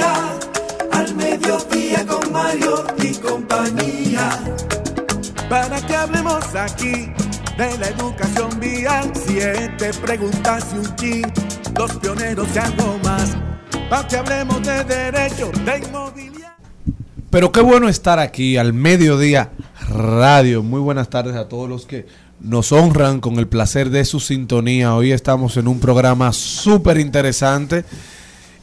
Al mediodía con Mario y compañía para que hablemos aquí de la educación vial. Siete preguntas y un chin, los pioneros y algo más. Para que hablemos de derecho, de inmobiliario. Pero qué bueno estar aquí al mediodía radio. Muy buenas tardes a todos los que nos honran con el placer de su sintonía. Hoy estamos en un programa súper interesante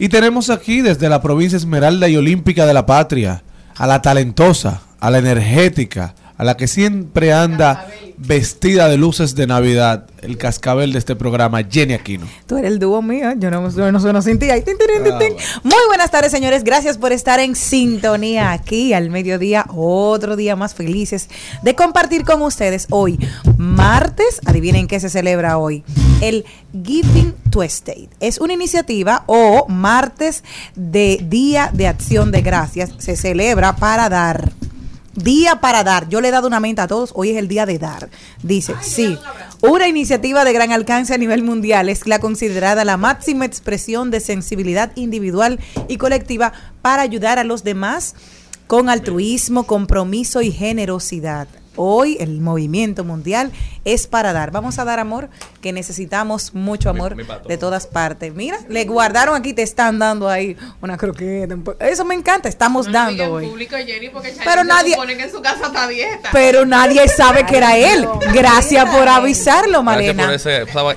y tenemos aquí desde la provincia Esmeralda y Olímpica de la Patria a la talentosa, a la energética, a la que siempre anda vestida de luces de Navidad, el cascabel de este programa, Jenny Aquino. Tú eres el dúo mío, yo no, yo no sueno sin ti. Ay, tin, tin, tin, tin. Muy buenas tardes, señores. Gracias por estar en sintonía aquí al mediodía, otro día más felices de compartir con ustedes hoy, martes. Adivinen qué se celebra hoy. El Giving Tuesday. Es una iniciativa o martes de Día de Acción de Gracias. Se celebra para dar. Día para dar. Yo le he dado una mente a todos. Hoy es el día de dar. Dice, sí. Una iniciativa de gran alcance a nivel mundial es la considerada la máxima expresión de sensibilidad individual y colectiva para ayudar a los demás con altruismo, compromiso y generosidad. Hoy el movimiento mundial es para dar. Vamos a dar amor, que necesitamos mucho amor de todas partes. Mira, le guardaron aquí, te están dando ahí una croqueta. Eso me encanta, estamos dando hoy. Pero nadie- que en su casa está dieta. Pero nadie sabe que era él. Gracias por avisarlo, Gracias por Malena.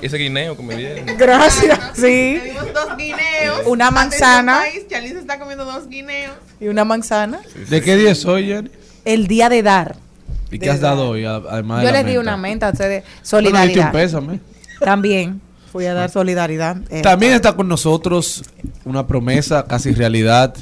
ese, guineo que me dieron. Gracias, sí. Dos guineos. Una manzana. Se está comiendo dos guineos. Y una manzana. ¿De qué día es hoy, Jenny? El día de dar. ¿Y qué has dado hoy, además de Yo les di una menta a ustedes. Bueno, Solidaridad. un pésame. También fui a dar solidaridad. Eh, También está con nosotros una promesa, casi realidad,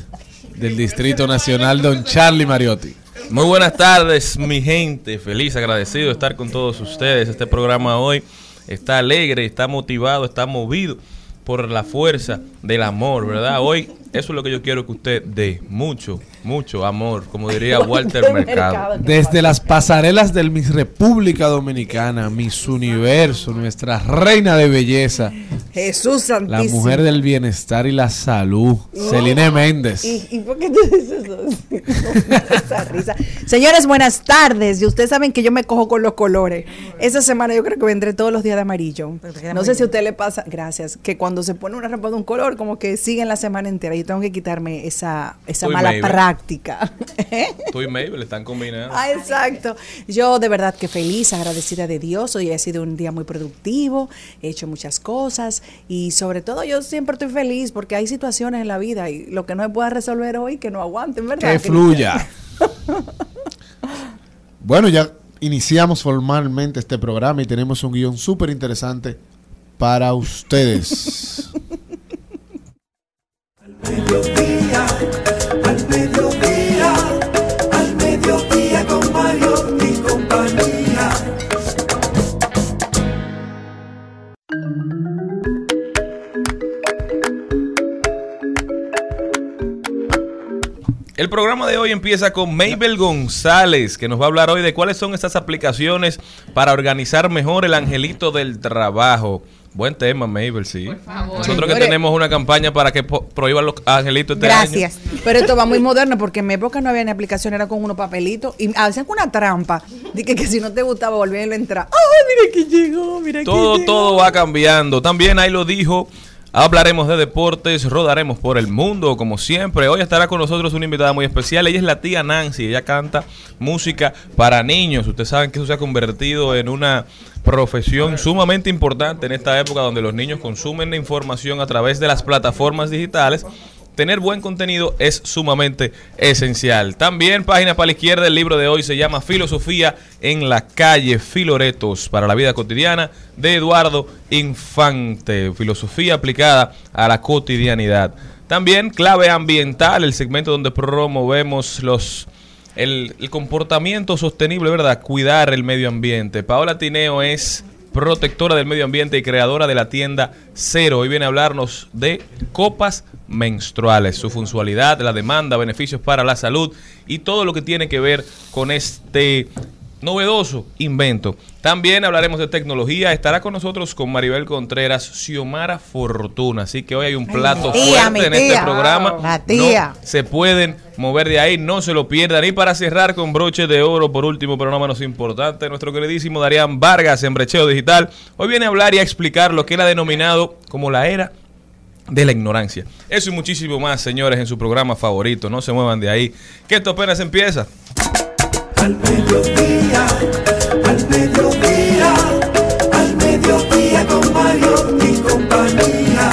del Distrito Nacional, don Charlie Mariotti. Muy buenas tardes, mi gente. Feliz, agradecido de estar con todos ustedes. Este programa hoy está alegre, está motivado, está movido por la fuerza del amor, ¿verdad? Hoy eso es lo que yo quiero que usted dé. Mucho, mucho amor, como diría Walter Mercado. Desde las pasarelas del Miss República Dominicana, Miss Universo, nuestra reina de belleza, Jesús la Santísimo. mujer del bienestar y la salud, Celine Méndez. ¿Y, y por qué tú dices eso? Esa risa. Señores, buenas tardes. Y ustedes saben que yo me cojo con los colores. Esa semana yo creo que vendré todos los días de amarillo. No sé si a usted le pasa, gracias, que cuando se pone una ropa de un color, como que siguen la semana entera. Yo tengo que quitarme esa, esa mala práctica. Tú y Mabel están combinando. Ah, exacto. Yo de verdad que feliz, agradecida de Dios. Hoy ha sido un día muy productivo, he hecho muchas cosas y sobre todo yo siempre estoy feliz porque hay situaciones en la vida y lo que no se pueda resolver hoy que no aguanten, ¿verdad? Que fluya. Bueno, ya iniciamos formalmente este programa y tenemos un guion súper interesante para ustedes. Al mediodía, al mediodía, al mediodía con Mario y compañía. El programa de hoy empieza con Mabel González, que nos va a hablar hoy de cuáles son estas aplicaciones para organizar mejor el angelito del trabajo. Buen tema, Mabel, sí. Nosotros que tenemos una campaña para que prohíban los angelitos este Gracias. Pero esto va muy moderno porque en mi época no había ni aplicación, era con unos papelitos y hacían una trampa. De que, que si no te gustaba, volvían a entrar. ¡Ay, mira que llegó! Mira Todo, llegó! todo va cambiando. También ahí lo dijo. Hablaremos de deportes, rodaremos por el mundo, como siempre. Hoy estará con nosotros una invitada muy especial. Ella es la tía Nancy. Ella canta música para niños. Ustedes saben que eso se ha convertido en una profesión sumamente importante en esta época donde los niños consumen la información a través de las plataformas digitales. Tener buen contenido es sumamente esencial. También, página para la izquierda, el libro de hoy se llama Filosofía en la calle, Filoretos para la vida cotidiana de Eduardo Infante. Filosofía aplicada a la cotidianidad. También, clave ambiental, el segmento donde promovemos los el, comportamiento sostenible, ¿verdad? Cuidar el medio ambiente. Paola Tineo es protectora del medio ambiente y creadora de la tienda Cero. Hoy viene a hablarnos de copas menstruales, su funcionalidad, la demanda, beneficios para la salud y todo lo que tiene que ver con este novedoso invento. También hablaremos de tecnología. Estará con nosotros con Maribel Contreras, Xiomara Fortuna. Así que hoy hay un plato tía, fuerte en este programa. La tía. No se pueden mover de ahí, no se lo pierdan. Y para cerrar con broche de oro, por último, pero no menos importante, nuestro queridísimo Darían Vargas en Brecheo Digital. Hoy viene a hablar y a explicar lo que él ha denominado como la era de la ignorancia. Eso y muchísimo más, señores, en su programa favorito. No se muevan de ahí, que esto apenas empieza. Al mediodía, al mediodía, al mediodía con Mario y compañía.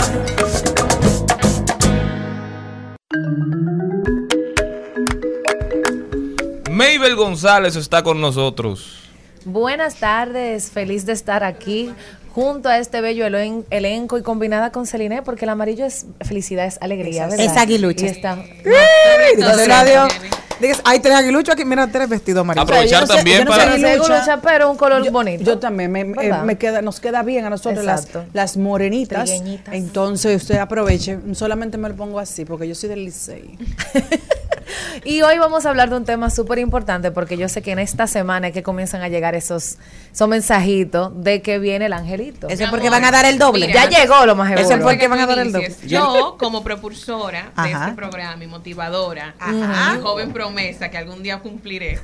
Mabel González está con nosotros. Buenas tardes, feliz de estar aquí junto a este bello elen- elenco y combinada con Celine, porque el amarillo es felicidad, es alegría, ¿verdad? Es aguilucho. Y está-. Dígase, hay tres aguiluchos aquí, mira, tres vestidos amarillos. Aprovechar también para- pero un color Yo- bonito. Yo también, me, me- queda, nos queda bien a nosotros las, las morenitas. Trigueñitas. Entonces usted aproveche, solamente me lo pongo así porque yo soy del Licey. Y hoy vamos a hablar de un tema súper importante porque yo sé que en esta semana es que comienzan a llegar esos, esos mensajitos de que viene el angelito. Eso es porque van a dar el doble. ya llegó lo más Eso seguro. es porque van a dar el doble. Yo, como propulsora de Ajá. este programa y motivadora, Ajá. joven promesa que algún día cumpliré,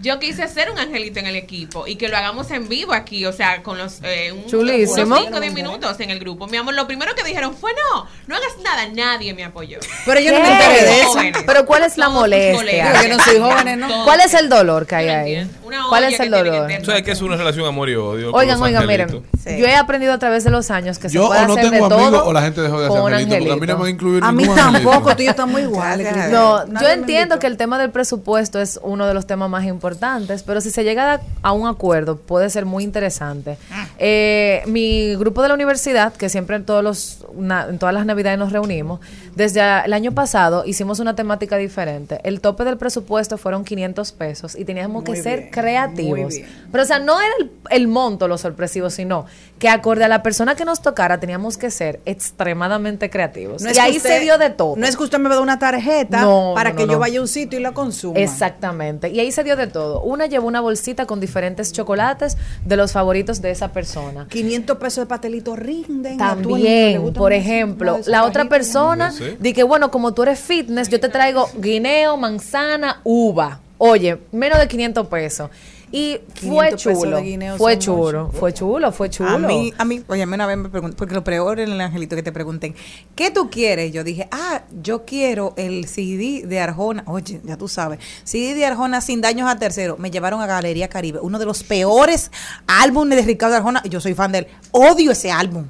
yo quise hacer un angelito en el equipo y que lo hagamos en vivo aquí, o sea, con los eh, un- Chulísimo. unos 5 o 10 minutos en el grupo. Mi amor, lo primero que dijeron fue no, no hagas nada, nadie me apoyó. Pero yo no me enteré de eso. Jóvenes. Pero ¿cuál es la Todos molestia? yo no soy joven, ¿no? ¿Cuál es el dolor que hay ahí? ¿Cuál es que el dolor? tener- ¿Sabes que es una relación amor y odio? Oigan, oigan, miren, Sí. yo he aprendido a través de los años que se Yo puede o no hacer de tengo amigos todo o la gente dejó de hacer angelito, porque a mí no me incluido A mí ningún angelito. tampoco, tú y yo estamos iguales. A. No, yo entiendo que el tema del presupuesto es uno de los temas más importantes, pero si se llega a, un acuerdo puede ser muy interesante. Eh, mi grupo de la universidad, que siempre en, todos los, na- en todas las navidades nos reunimos, desde el año pasado hicimos una temática diferente. El tope del presupuesto fueron 500 pesos y teníamos que ser creativos. Pero o sea, no era el, el monto lo sorpresivo, sino que acorde a la persona que nos tocara teníamos que ser extremadamente creativos. No y ahí usted- se dio de todo. No es que usted me va a dar una tarjeta No, para no, que yo vaya a un sitio y la consuma. Exactamente. Y ahí se dio de todo. Una llevó una bolsita con diferentes chocolates de los favoritos de esa persona. 500 pesos de pastelito rinden. a También, por ejemplo, la otra persona No di que bueno, como tú eres fitness, yo te traigo guineo, manzana, uva. Oye, menos de 500 pesos. Y fue 500 pesos chulo. Fue chulo, fue chulo, fue chulo. A mí, a mí, oye, a mí una vez me preguntan, porque lo peor en el angelito que te pregunten, ¿qué tú quieres? Yo dije, ah, yo quiero el CD de Arjona, oye, ya tú sabes, CD de Arjona sin daños a tercero. Me llevaron a Galería Caribe, uno de los peores álbumes de Ricardo Arjona, y yo soy fan de él, odio ese álbum.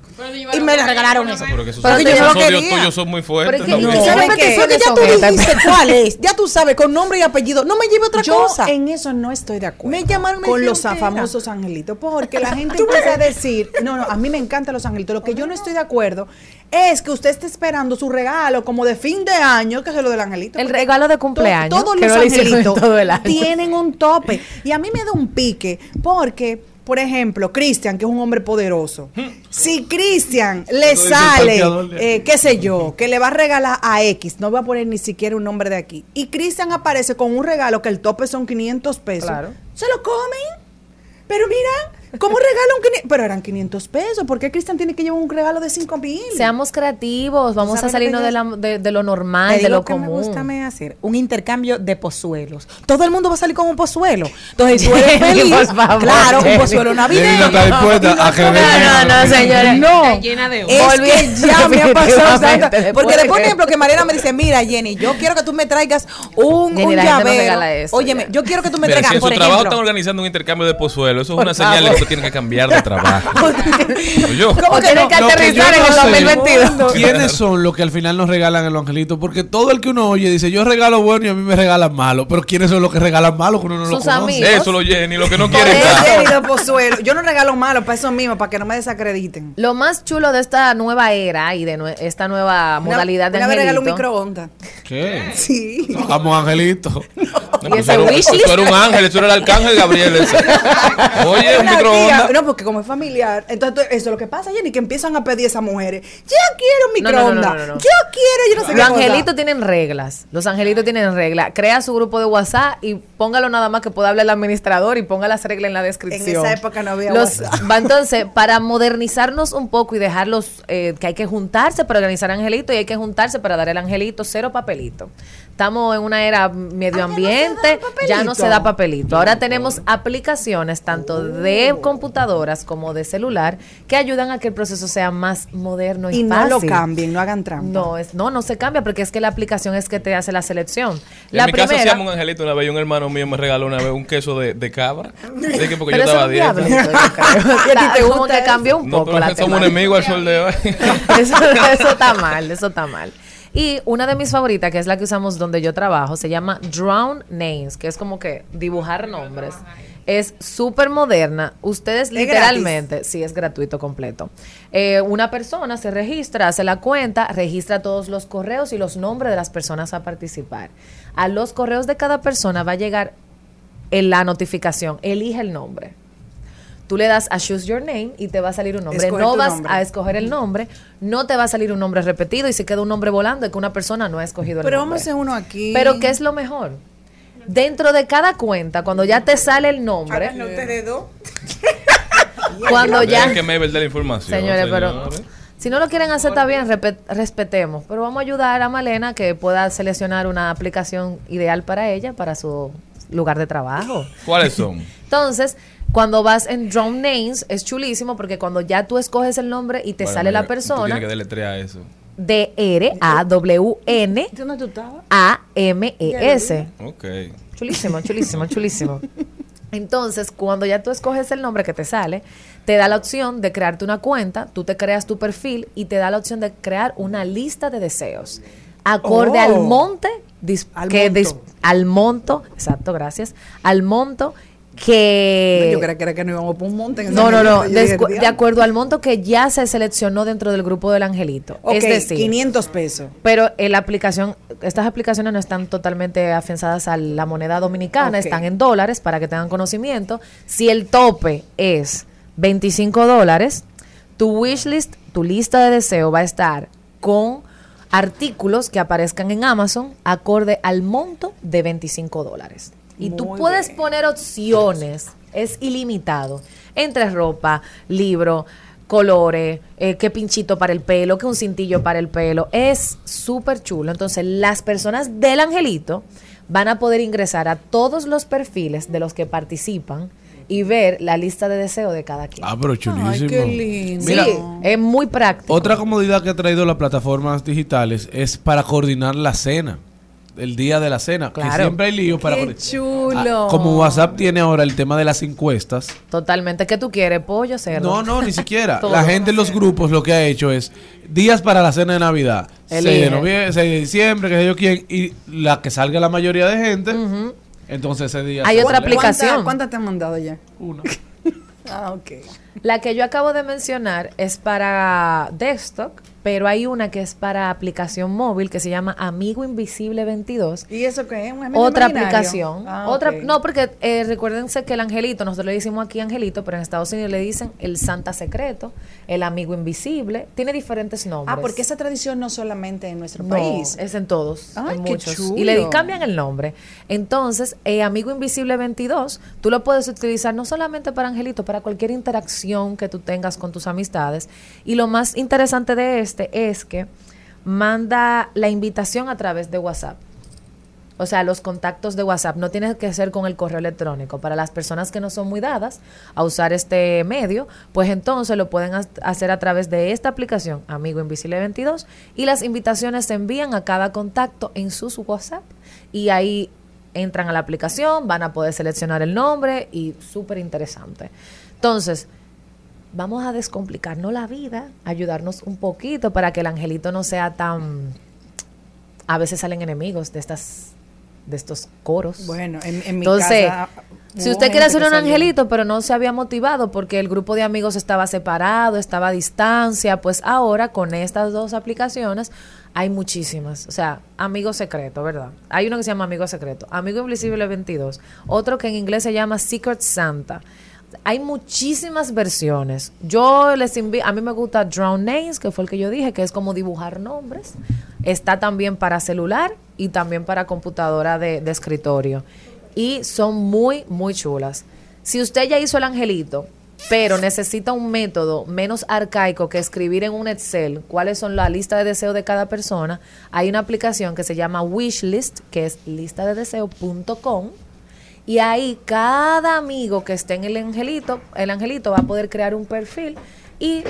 Y me le regalaron eso. Pero que esos, Pero que yo esos no lo odios tuyos son muy fuertes. Pero que- ¿no? ¿y tú ¿Tú sabes qué? qué? Fue que ya tú dijiste cuál es, ya tú sabes, con nombre y apellido, no me lleve otra Yo cosa. en eso no estoy de acuerdo. Llamaron, me con los que famosos angelitos. Porque la gente empieza a decir, no, no, a mí me encantan los angelitos. Lo que yo no estoy de acuerdo es que usted esté esperando su regalo como de fin de año, que es lo del angelito. El regalo de cumpleaños, todos que los angelitos todo tienen un tope. Y a mí me da un pique porque por ejemplo, Cristian, que es un hombre poderoso, si Cristian le sale, eh, qué sé yo, que le va a regalar a X, no voy a poner ni siquiera un nombre de aquí, y Cristian aparece con un regalo que el tope son 500 pesos, Claro. se lo comen. Pero mira, ¿cómo regala un 500? Pero eran 500 pesos. ¿Por qué Cristian tiene que llevar un regalo de 5 mil? Seamos creativos, vamos a ¿Sabes lo salirnos de, la- de- de lo Te normal, de lo que me común. gusta me hacer un intercambio de pozuelos. Todo el mundo va a salir con un pozuelo. Entonces tú eres feliz. favor, claro, un pozuelo navideño. no está dispuesta a que No, no, no, señores. No. Llena de Es que ya me ha pasado tanto. Porque de después, por que- ejemplo, que Mariana me dice, mira, Jenny, yo quiero que tú me traigas un, Jenny, un no llavero. eso, Óyeme, ya. yo quiero que tú me Mira, si traigas, en su trabajo están organizando un intercambio de pozuelo, eso es una señal. Tú tienes que cambiar de trabajo. Yo. O tienen que que aterrizar en el no sé, 2022. ¿Quiénes son los que al final nos regalan el angelito? Porque todo el que uno oye dice, yo regalo bueno y a mí me regalan malo. Pero ¿quiénes son los que regalan malo que uno no lo Sus conoce? amigos. Eso lo Jenny, lo que no quiere. Yo no regalo malo para eso mismo, para que no me desacrediten. Lo más chulo de esta nueva era y de nue- esta nueva modalidad de vez regaló un angelito. microondas. ¿Qué? Sí. Vamos, angelito. No, ¿Y pues ese tú eres-? Tú eres un ángel, eso era el arcángel Gabriel. ese. Oye, un microondas. No, porque como es familiar, entonces eso es lo que pasa, Jenny, que empiezan a pedir esas mujeres. Yo quiero un No, no, no, microondas. no, no, no. Yo quiero, yo no sé qué Los angelitos tienen reglas. Los angelitos tienen reglas. Crea su grupo de WhatsApp y póngalo nada más que pueda hablar el administrador y ponga las reglas en la descripción. En esa época no había Los- WhatsApp. va, entonces, para modernizarnos un poco y dejarlos, eh, que hay que juntarse para organizar angelitos y hay que juntarse para dar el angelito cero papelito. Estamos en una era medio ambiente, ya no se da papelito. Ahora tenemos aplicaciones tanto de computadoras como de celular que ayudan a que el proceso sea más moderno y, Y no fácil. lo cambien, no hagan trampa. No, es, no, no se cambia porque es que la aplicación es que te hace la selección. En La mi casa primera, hacíamos un angelito una vez y un hermano mío me regaló una vez un queso de, de cabra. Que porque pero yo estaba diablito, yo creo. ¿Y a ti te Como que cambió un No, poco pero la somos enemigos al sol de hoy. eso, eso está mal, eso está mal. Y una de mis favoritas, que es la que usamos donde yo trabajo, se llama Drown Names, que es como que dibujar nombres. Es súper moderna. Ustedes literalmente, sí, es gratuito completo. Eh, una persona se registra, hace la cuenta, registra todos los correos y los nombres de las personas a participar. A los correos de cada persona va a llegar en la notificación. Elige el nombre. Tú le das a Choose Your Name y te va a salir un nombre. Escoge no vas nombre. a escoger el nombre, no te va a salir un nombre repetido y se queda un nombre volando de que una persona no ha escogido el Pero nombre. vamos a hacer uno aquí. Pero ¿qué es lo mejor? Dentro de cada cuenta, cuando ya te sale el nombre, cuando ya... Que de la información. Señores, pero si no lo quieren hacer está bien, respetemos. Pero vamos a ayudar a Malena que pueda seleccionar una aplicación ideal para ella, para su lugar de trabajo. ¿Cuáles son? Entonces, cuando vas en Drone Names, es chulísimo porque cuando ya tú escoges el nombre y te Bueno, sale la mira, Tú persona, tienes que deletrear eso. D-R-A-W-N ¿Dónde tú estabas? A-M-E-S. Ok. Chulísimo, chulísimo, chulísimo. Entonces, cuando ya tú escoges el nombre que te sale, te da la opción de crearte una cuenta, tú te creas tu perfil y te da la opción de crear una lista de deseos. Acorde Oh. al monte, dis- Al que dis- al monto, exacto, gracias, al monto que... Yo creía que no íbamos por un monte. en No, no, no, de, dije, de "Diablo". acuerdo al monto que ya se seleccionó dentro del grupo del angelito. Es decir, 500 pesos. pero en la aplicación, estas aplicaciones no están totalmente afianzadas a la moneda dominicana, están en dólares para que tengan conocimiento. Si el tope es 25 dólares, tu wishlist, tu lista de deseo va a estar con artículos que aparezcan en Amazon acorde al monto de 25 dólares. Y tú puedes bien. poner opciones, es ilimitado, entre ropa, libro, colores, eh, qué pinchito para el pelo, qué un cintillo para el pelo. Es súper chulo. Entonces, las personas del angelito van a poder ingresar a todos los perfiles de los que participan y ver la lista de deseo de cada quien. Ah, pero chulísimo. Ay, qué lindo. Mira, sí, es muy práctico. Otra comodidad que ha traído las plataformas digitales es para coordinar la cena. El día de la cena. Que Claro. siempre hay lío para Qué coordinar. chulo. Ah, como WhatsApp tiene ahora el tema de las encuestas. Totalmente. ¿Qué tú quieres? ¿Pollo, cerdo? No, no, ni siquiera. La gente en los grupos lo que ha hecho es días para la cena de Navidad. 6 de noviembre, 6 de diciembre, qué sé yo quién. Y la que salga la mayoría de gente. Entonces ese día. Hay otra aplicación. ¿Cuántas cuántas te han mandado ya? Una. Ah, ok. La que yo acabo de mencionar es para desktop, pero hay una que es para aplicación móvil que se llama Amigo Invisible 22. ¿Y eso qué es? ¿Un amigo Otra imaginario? aplicación. Ah, otra, ok. No, porque eh, recuérdense que el angelito, nosotros le decimos aquí angelito, pero en Estados Unidos le dicen el Santa Secreto, el amigo invisible. Tiene diferentes nombres. Ah, porque esa tradición no solamente en nuestro No, país. es en todos, Ay, en qué muchos. chulo. Y le cambian el nombre. Entonces, eh, Amigo Invisible 22, tú lo puedes utilizar no solamente para Angelito, para cualquier interacción que tú tengas con tus amistades. Y lo más interesante de es que manda la invitación a través de WhatsApp. O sea, los contactos de WhatsApp no tiene que ser con el correo electrónico. Para las personas que no son muy dadas a usar este medio, pues entonces lo pueden ha- hacer a través de esta aplicación, Amigo Invisible 22, y las invitaciones se envían a cada contacto en sus WhatsApp y ahí entran a la aplicación, van a poder seleccionar el nombre y súper interesante. Entonces, vamos a descomplicarnos la vida, ayudarnos un poquito para que el angelito no sea tan... A veces salen enemigos de estas de estos coros. Bueno, en, en mi Entonces, casa. si usted quiere que un salió. angelito, pero no se había motivado porque el grupo de amigos estaba separado, estaba a distancia, pues ahora con estas dos aplicaciones hay muchísimas. O sea, amigo secreto, ¿verdad? Hay uno que se llama amigo secreto, amigo invisible 22, otro que en inglés se llama Secret Santa. Hay muchísimas versiones. Yo les invito, a mí me gusta Draw Names, que fue el que yo dije, que es como dibujar nombres. Está también para celular y también para computadora de, escritorio. Y son muy, muy chulas. Si usted ya hizo el angelito, pero necesita un método menos arcaico que escribir en un Excel cuáles son la lista de deseos de cada persona, hay una aplicación que se llama Wishlist, que es listadedeseo.com. Y ahí cada amigo que esté en el angelito, el angelito va a poder crear un perfil y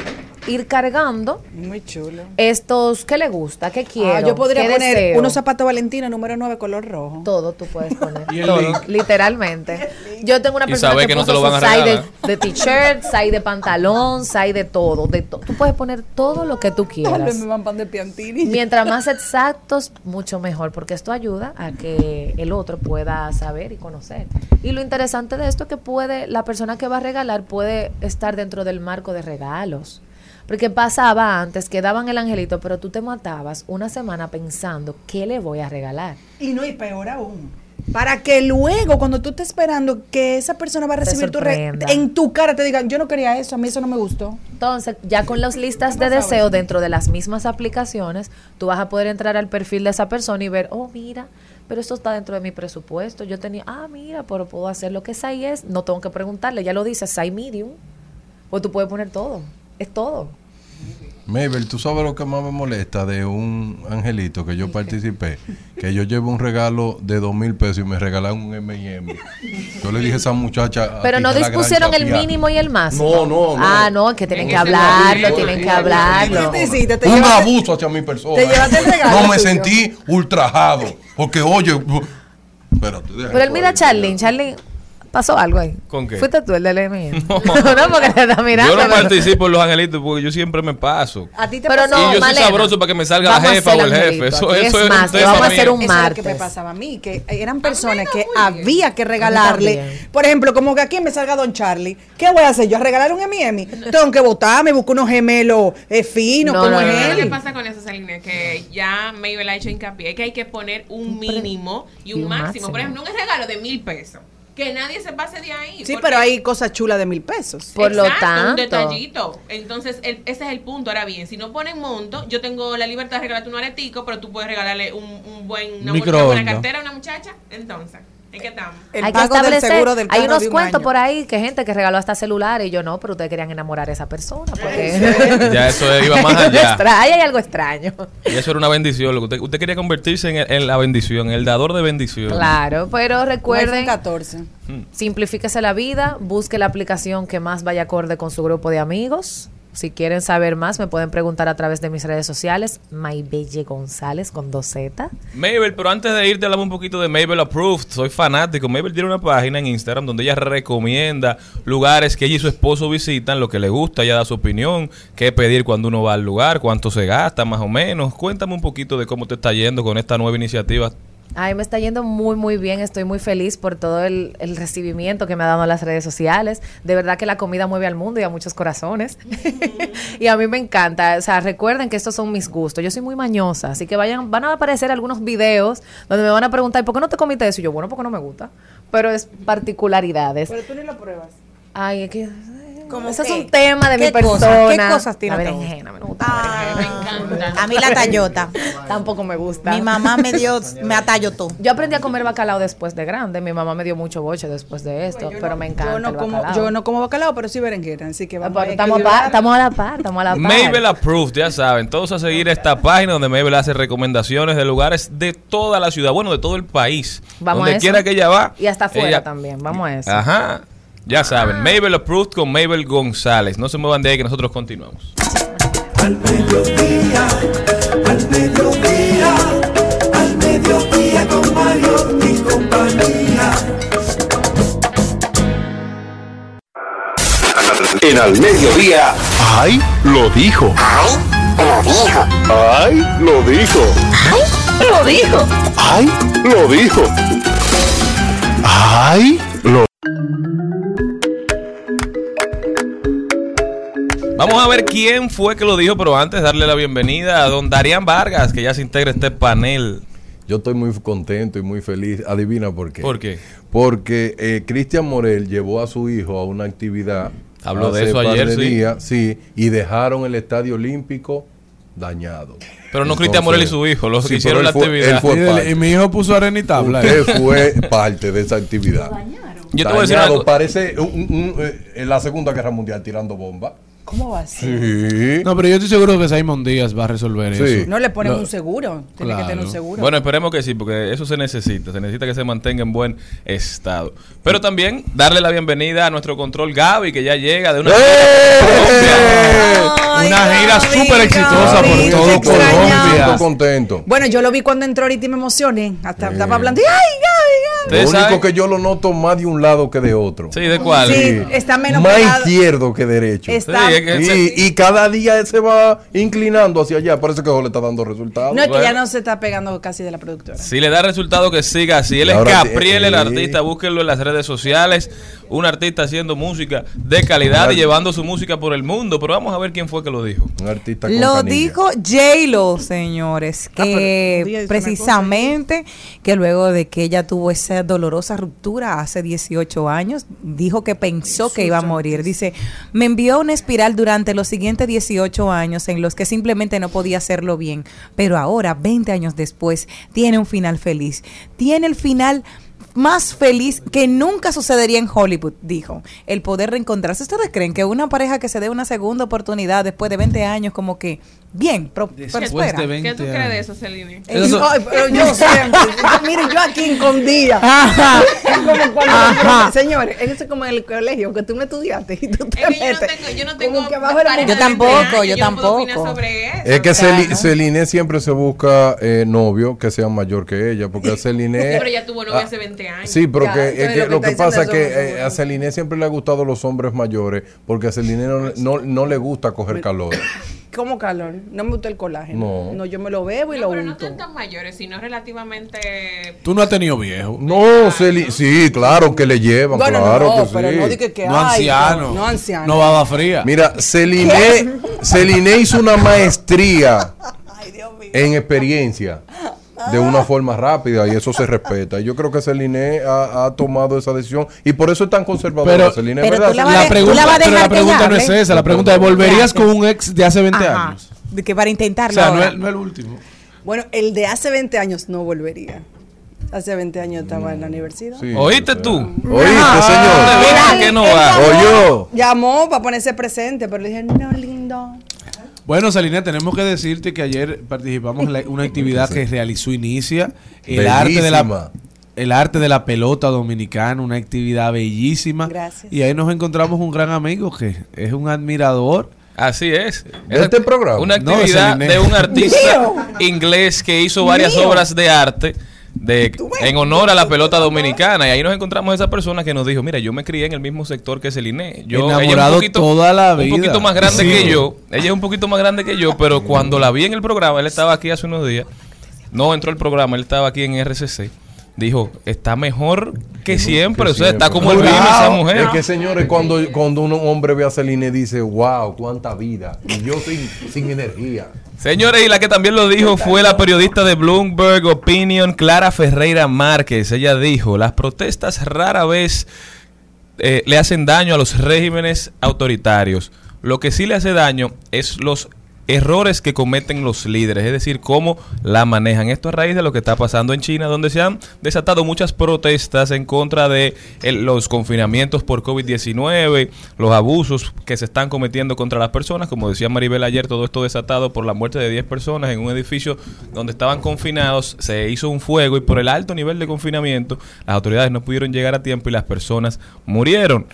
ir cargando Muy chulo. estos que le gusta, que quiero. Ah, yo podría poner deseo. unos zapatos Valentina número 9 color rojo. Todo tú puedes poner. Y el todo, link. literalmente. Yo tengo una persona que, que no puso te lo van su a size de, de t-shirt, size de pantalón, size de todo. De to- tú puedes poner todo lo que tú quieras. me van pan de Piantini. Mientras más exactos, mucho mejor, porque esto ayuda a que el otro pueda saber y conocer. Y lo interesante de esto es que puede, la persona que va a regalar puede estar dentro del marco de regalos. Porque pasaba antes que daban el angelito, pero tú te matabas una semana pensando, ¿qué le voy a regalar? Y no, y peor aún. Para que luego, cuando tú estés esperando que esa persona va a recibir tu re- sorprenda. en tu cara, te digan, yo no quería eso, a mí eso no me gustó. Entonces, ya con las listas de deseo dentro de las mismas aplicaciones, tú vas a poder entrar al perfil de esa persona y ver, oh, mira, pero esto está dentro de mi presupuesto. Yo tenía, ah, mira, pero puedo hacer lo que size es. No tengo que preguntarle, ya lo dice, size medium. O tú puedes poner todo. Es todo. Mabel, tú sabes lo que más me molesta de un angelito que yo participé, que yo llevo un regalo de dos mil pesos y me regalaron un M&M. Yo le dije a esa muchacha, a Pero no dispusieron el mínimo y el máximo. No, no, no. Ah, no, que tienen En que hablarlo, tienen que hablarlo. ¿Qué te hiciste? Te un llevaste- abuso hacia mi persona. te llevaste el regalo No me sentí ultrajado. Porque, oye, espérate. Pero él mira a ahí. Charlene, Charlene, pasó algo ahí. ¿Con qué? Fuiste tú el del M. No, porque te está mirando. Yo no pero- participo en los angelitos porque yo siempre me paso. A ti te Pero pasó- no, y yo soy sabroso para que me salga la jefa o el jefe. Eso, aquí. eso Es es más, un vamos a hacer un Eso es lo que me martes. pasaba a mí, que eran personas que había que regalarle. Por ejemplo, como que aquí me salga Don Charlie. ¿Qué voy a hacer? ¿Yo a regalar un M&M? Tengo que votarme, busco unos gemelos eh, finos No, como no, no, ¿qué él. le pasa con eso, Salina? Que ya Mabel ha hecho hincapié que hay que poner un mínimo y un, y un máximo. máximo. Por ejemplo, un regalo de mil pesos. Que nadie se pase de ahí. Sí, pero hay cosas chulas de mil pesos. Por lo tanto- un detallito. Entonces, el- ese es el punto. Ahora bien, si no ponen monto, yo tengo la libertad de regalarte un aretico, pero tú puedes regalarle un, un buen, una, una buena cartera a una muchacha. Entonces, ¿en qué estamos? El hay que del establecer. seguro del hay unos de un cuentos año. por ahí que gente que regaló hasta celulares y yo no, pero ustedes querían enamorar a esa persona. Porque Ya eso iba más allá. extra- ahí hay algo extraño. Y eso era una bendición. Lo que usted, usted quería convertirse en, el- en la bendición, en el dador de bendición. Claro, pero recuerden, iPhone 14. simplifíquese la vida, busque la aplicación que más vaya acorde con su grupo de amigos. Si quieren saber más, me pueden preguntar a través de mis redes sociales, Maybelle González con dos Z. Mabel, pero antes de irte, hablamos un poquito de Mabel Approved. Soy fanático. Mabel tiene una página en Instagram donde ella recomienda lugares que ella y su esposo visitan, lo que le gusta, ella da su opinión, qué pedir cuando uno va al lugar, cuánto se gasta más o menos. Cuéntame un poquito de cómo te está yendo con esta nueva iniciativa Ay, me está yendo muy, muy bien. Estoy muy feliz por todo el, el recibimiento que me ha dado en las redes sociales. De verdad que la comida mueve al mundo y a muchos corazones. y a mí me encanta. O sea, recuerden que estos son mis gustos. Yo soy muy mañosa, así que vayan, van a aparecer algunos videos donde me van a preguntar, ¿por qué no te comiste eso? Y yo, bueno, porque no me gusta. Pero es particularidades. Pero tú ni lo pruebas. Ay, es que... ¿Cómo Eso es qué? un tema de mi ¿Qué persona. ¿Qué cosas tiene La berenjena, me gusta la berenjena. Me encanta. A mí la tallota. Tampoco me gusta. Mi mamá me dio, me atallotó. Yo aprendí a comer bacalao después de grande. Mi mamá me dio mucho boche después de esto, pero me encanta Yo no, el como, bacalao. yo no como bacalao, pero sí berenjena. Así que Ah, vamos a estamos, a estamos a la par, estamos a la par. Mabel Approved, ya saben, todos a seguir esta página donde Mabel hace recomendaciones de lugares de toda la ciudad, bueno, de todo el país. Vamos a donde eso. quiera que ella va. Y hasta afuera ella- también, vamos a eso. Ajá. Ya saben, Mabel Approved con Mabel González. No se muevan de ahí que nosotros continuamos. Al mediodía, al mediodía, al mediodía con Mario y compañía. En al mediodía. ¡Ay! Lo dijo. ¡Ay! Lo dijo. ¡Ay! Lo dijo. ¡Ay! Lo dijo. ¡Ay! Lo Vamos a ver quién fue que lo dijo, pero antes darle la bienvenida a don Darían Vargas, que ya se integra este panel. Yo estoy muy contento y muy feliz. Adivina por qué. ¿Por qué? Porque eh, Cristian Morel llevó a su hijo a una actividad. Habló de eso ayer, sí. sí, y dejaron el estadio olímpico dañado. Pero no Cristian Morel y su hijo, los que hicieron la fue- actividad. él fue Y, parte. y mi hijo puso arena y tabla. Usted fue parte de esa actividad. Yo te voy a decir Dañado, algo. parece un- un- un, eh, en la Segunda Guerra Mundial tirando bombas. ¿Cómo va a ser? Sí. No, pero yo estoy seguro que Simon Díaz va a resolver Sí. eso. No le ponen un seguro. Tiene que tener Claro. un seguro. Bueno, esperemos que sí, porque eso se necesita. Se necesita que se mantenga en buen estado. Pero también darle la bienvenida a nuestro control Gaby, que ya llega de una. Una gira súper exitosa por todo. Colombia. Estoy contento. Bueno, yo lo vi cuando entró ahorita y me emocioné. Hasta estaba hablando. y, ¡Ay, Gaby, ¿Ustedes Lo único saben? que yo lo noto más de un lado que de otro. Sí, ¿de cuál? Sí, está menos Más pegado. izquierdo que derecho. Está- Sí, es que- Y, y cada día se va inclinando hacia allá. Parece que eso le está dando resultados. No es que Bueno. ya no se está pegando casi de la productora. Si le da resultado que siga así. Él es sí, Capriel, el artista. Búsquenlo en las redes sociales. Un artista haciendo música de calidad y llevando su música por el mundo. Pero vamos a ver quién fue que lo dijo. Un artista con Lo canilla. dijo J-Lo, señores, Ah, pero que una precisamente que luego de que ella tuvo esa dolorosa ruptura hace 18 años, dijo que pensó que iba a morir. Dice, me envió una espiral durante los siguientes 18 años en los que simplemente no podía hacerlo bien, pero ahora, 20 años después, tiene un final feliz. Tiene el final más feliz que nunca sucedería en Hollywood, dijo. El poder reencontrarse. ¿Ustedes creen que una pareja que se dé una segunda oportunidad después de 20 años, como que, bien, pro- Después prospera? de 20 ¿Qué tú crees de eso, Celine? Eso- Ay, pero yo siempre. Mire, yo aquí escondía. Ajá. Es como cuando- Ajá. Señores, eso es como en el colegio, que tú me estudiaste y tú te Es que yo no metes. tengo, yo no tengo que Yo tampoco, 20 años, yo no tampoco. sobre eso. Es que Claro. Celine siempre se busca eh, novio que sea mayor que ella, porque Celine... Pero ella tuvo novio Ah, hace 20 años. Sí, pero Ya, que, entonces es que lo que lo que está pasa es que no eh, a Celine siempre le ha gustado los hombres mayores, porque a Celine no, no, no le gusta coger calor. ¿Cómo calor? No me gusta el colágeno. No. yo me lo bebo y No, lo pero no unto. están tan mayores, sino relativamente... Tú no has tenido viejo. No, Celine, sí, claro que le llevan, Bueno, claro no, que pero sí. no di que, No ay, anciano. No, anciano. No baba fría. Mira, Celine, Celine hizo una maestría en experiencia de una forma rápida y eso se respeta. Y Yo creo que Celine ha, ha tomado esa decisión y por eso es tan conservadora. Pero- Celine, pero ¿verdad? tú la de- pregunta, la pero la pregunta no es hable? esa. La pregunta es, ¿volverías con un ex de hace 20 Ajá. años? De que para O intentarlo. sea, no es, no es el último. Bueno, el de hace 20 años no volvería. Hace 20 años estaba en la universidad. Sí, ¿Oíste o tú? ¿Oíste, ¿Dónde señor? que no va? Oyó. Llamó para ponerse presente, pero le dije, no, lindo. Bueno, Salina, tenemos que decirte que ayer participamos en la- una actividad que realizó Inicia, el Bellísima. arte de la el arte de la pelota dominicana, una actividad bellísima. Gracias. Y ahí nos encontramos un gran amigo que es un admirador. Así es. ¿De este programa? Una actividad de un artista inglés que hizo varias Mío. obras de arte de, en honor a la pelota dominicana. Y ahí nos encontramos a esa persona que nos dijo, mira, yo me crié en el mismo sector que Celine. Yo, ella es un Enamorado toda la Un vida. poquito más grande Sí. que yo. Ella es un poquito más grande que yo, pero cuando la vi en el programa, él estaba aquí hace unos días. no entró al programa, él estaba aquí en RCC, dijo, está mejor que siempre, Que o sea, está como el bim esa mujer. Es que, señores, cuando, cuando un hombre ve a Celine dice, wow, cuánta vida. Y yo sin, sin energía. Señores, y la que también lo dijo fue la periodista de Bloomberg Opinion, Clara Ferreira Márquez. Ella dijo, las protestas rara vez eh, le hacen daño a los regímenes autoritarios. Lo que sí le hace daño es los errores que cometen los líderes, es decir, cómo la manejan. Esto a raíz de lo que está pasando en China, donde se han desatado muchas protestas en contra de el- los confinamientos por COVID-19, los abusos que se están cometiendo contra las personas, como decía Maribel ayer, todo esto desatado por la muerte de 10 personas en un edificio donde estaban confinados, se hizo un fuego y por el alto nivel de confinamiento, las autoridades no pudieron llegar a tiempo y las personas murieron.